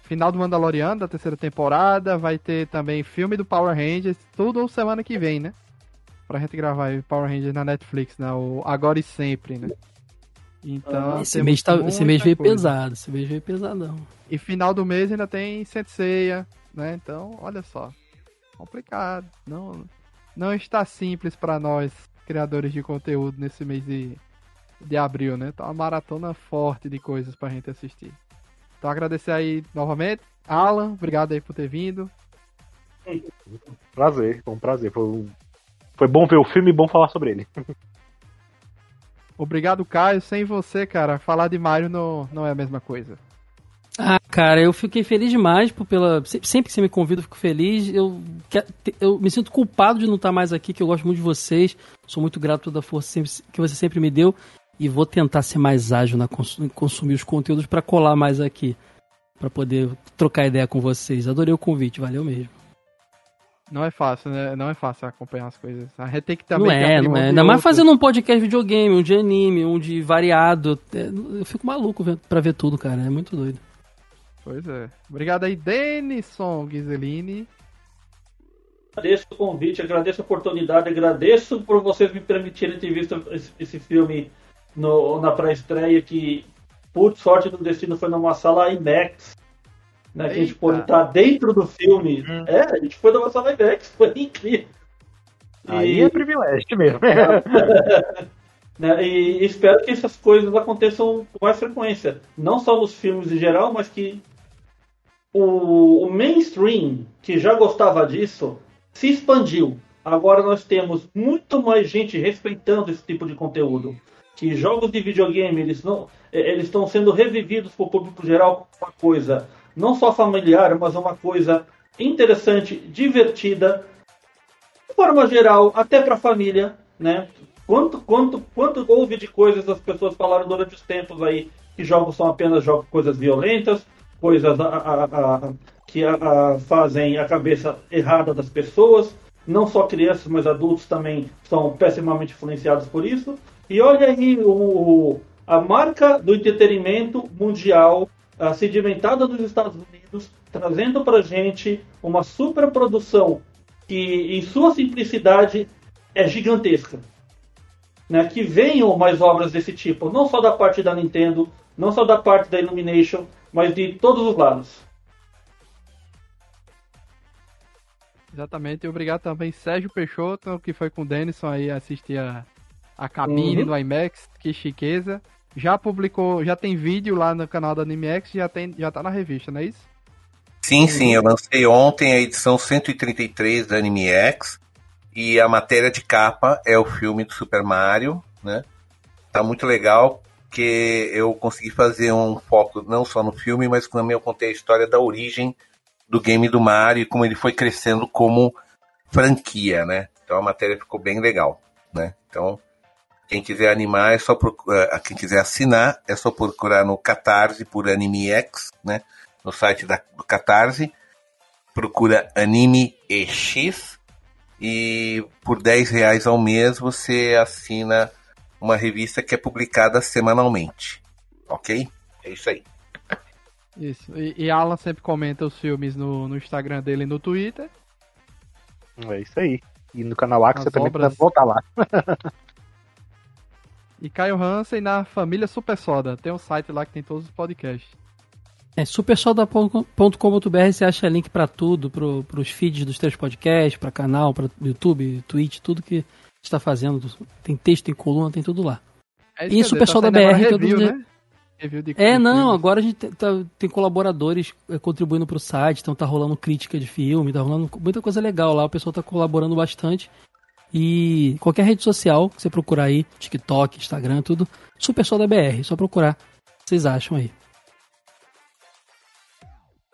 final do Mandaloriano da terceira temporada, vai ter também filme do Power Rangers, tudo semana que vem, né? Pra gente gravar aí Power Rangers na Netflix, né? O Agora e Sempre, né? Então, Esse temos mês, tá, esse mês veio coisa. pesado, esse mês veio pesadão. E final do mês ainda tem Senseiya, né? Então, olha só. Complicado. Não, não está simples para nós, criadores de conteúdo, nesse mês de, de abril, né? Tá uma maratona forte de coisas pra gente assistir. Então, agradecer aí novamente. Alan, obrigado aí por ter vindo. Prazer, foi um prazer. Foi, um- foi bom ver o filme e bom falar sobre ele. Obrigado, Caio. Sem você, cara, falar de Mario não, não é a mesma coisa. Ah, cara, eu fiquei feliz demais por, pela. se- Sempre que você me convida, eu fico feliz. Eu, eu me sinto culpado de não estar mais aqui, que eu gosto muito de vocês. Sou muito grato pela força que você sempre me deu. E vou tentar ser mais ágil na consumir os conteúdos para colar mais aqui. Pra poder trocar ideia com vocês. Adorei o convite, valeu mesmo. Não é fácil, né? Não é fácil acompanhar as coisas. A gente tem que também. não que é, não é. Ainda mais fazendo um podcast videogame, um de anime, um de variado. É, Eu fico maluco pra ver tudo, cara. É muito doido. Pois é. Obrigado aí, Denison Ghiseline. Agradeço o convite, agradeço a oportunidade, agradeço por vocês me permitirem ter visto esse, filme no, na pré-estreia, que por sorte do destino foi numa sala IMAX. Né, que a gente pôde estar dentro do filme. Hum. É, a gente foi numa sala IMAX, foi incrível. Aí E- é privilégio mesmo. né, e espero que essas coisas aconteçam com mais frequência. Não só nos filmes em geral, mas que o, o mainstream, que já gostava disso, se expandiu. Agora nós temos muito mais gente respeitando esse tipo de conteúdo. Que jogos de videogame eles não, eh, eles estão sendo revividos para o público geral como uma coisa não só familiar, mas uma coisa interessante, divertida, de forma geral, até para a família, né? Quanto, quanto, quanto houve de coisas as pessoas falaram durante os tempos aí que jogos são apenas jogos, coisas violentas, coisas a- a- a- que fazem a cabeça errada das pessoas. Não só crianças, mas adultos também são pessimamente influenciados por isso. E olha aí o, a marca do entretenimento mundial ah, sedimentada nos Estados Unidos, trazendo pra gente uma superprodução que, em sua simplicidade, é gigantesca né, que venham mais obras desse tipo, não só da parte da Nintendo, não só da parte da Illumination, mas de todos os lados. Exatamente, e obrigado também Sérgio Peixoto, que foi com o Denison aí assistir a, a cabine Uhum. do IMAX, que chiqueza. Já publicou, já tem vídeo lá no canal da AnimeX, já, tem, já tá na revista, não é isso? Sim, sim, eu lancei ontem a edição 133 da Anime X e a matéria de capa é o filme do Super Mario, né? Tá muito legal porque eu consegui fazer um foco não só no filme, mas também eu contei a história da origem do game do Mario e como ele foi crescendo como franquia, né? Então a matéria ficou bem legal, né? Então quem quiser animar é só procurar, quem quiser assinar é só procurar no Catarse por Anime X, né? No site da, do Catarse, procura Anime EX e por 10 reais ao mês você assina uma revista que é publicada semanalmente, ok? É isso aí. Isso. E, e Alan sempre comenta os filmes no, no Instagram dele e no Twitter. É isso aí. E no canal Axia também obras. precisa voltar lá. E Caio Hansen na família Super Soda. Tem um site lá que tem todos os podcasts. É supersoda.com.br você acha link pra tudo, pro, pros feeds dos três podcasts, pra canal, pra YouTube, Twitch, tudo que está fazendo. Tem texto, tem coluna, tem tudo lá. É E quer dizer, Super Soda saindo agora BR, review, né? Review de É, não, agora a gente tem- tá- tem colaboradores é, contribuindo pro site, então tá rolando crítica de filme, tá rolando muita coisa legal lá, o pessoal tá colaborando bastante. E qualquer rede social que você procurar aí, TikTok, Instagram, tudo, Super Soda BR, só procurar, vocês acham aí.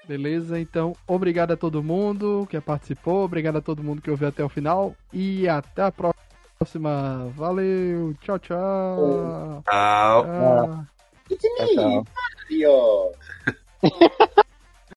Beleza, então obrigado a todo mundo que participou, obrigado a todo mundo que ouviu até o final e até a próxima. Valeu, tchau, tchau. Tchau. Tchau. It's me, Tchau, Mario.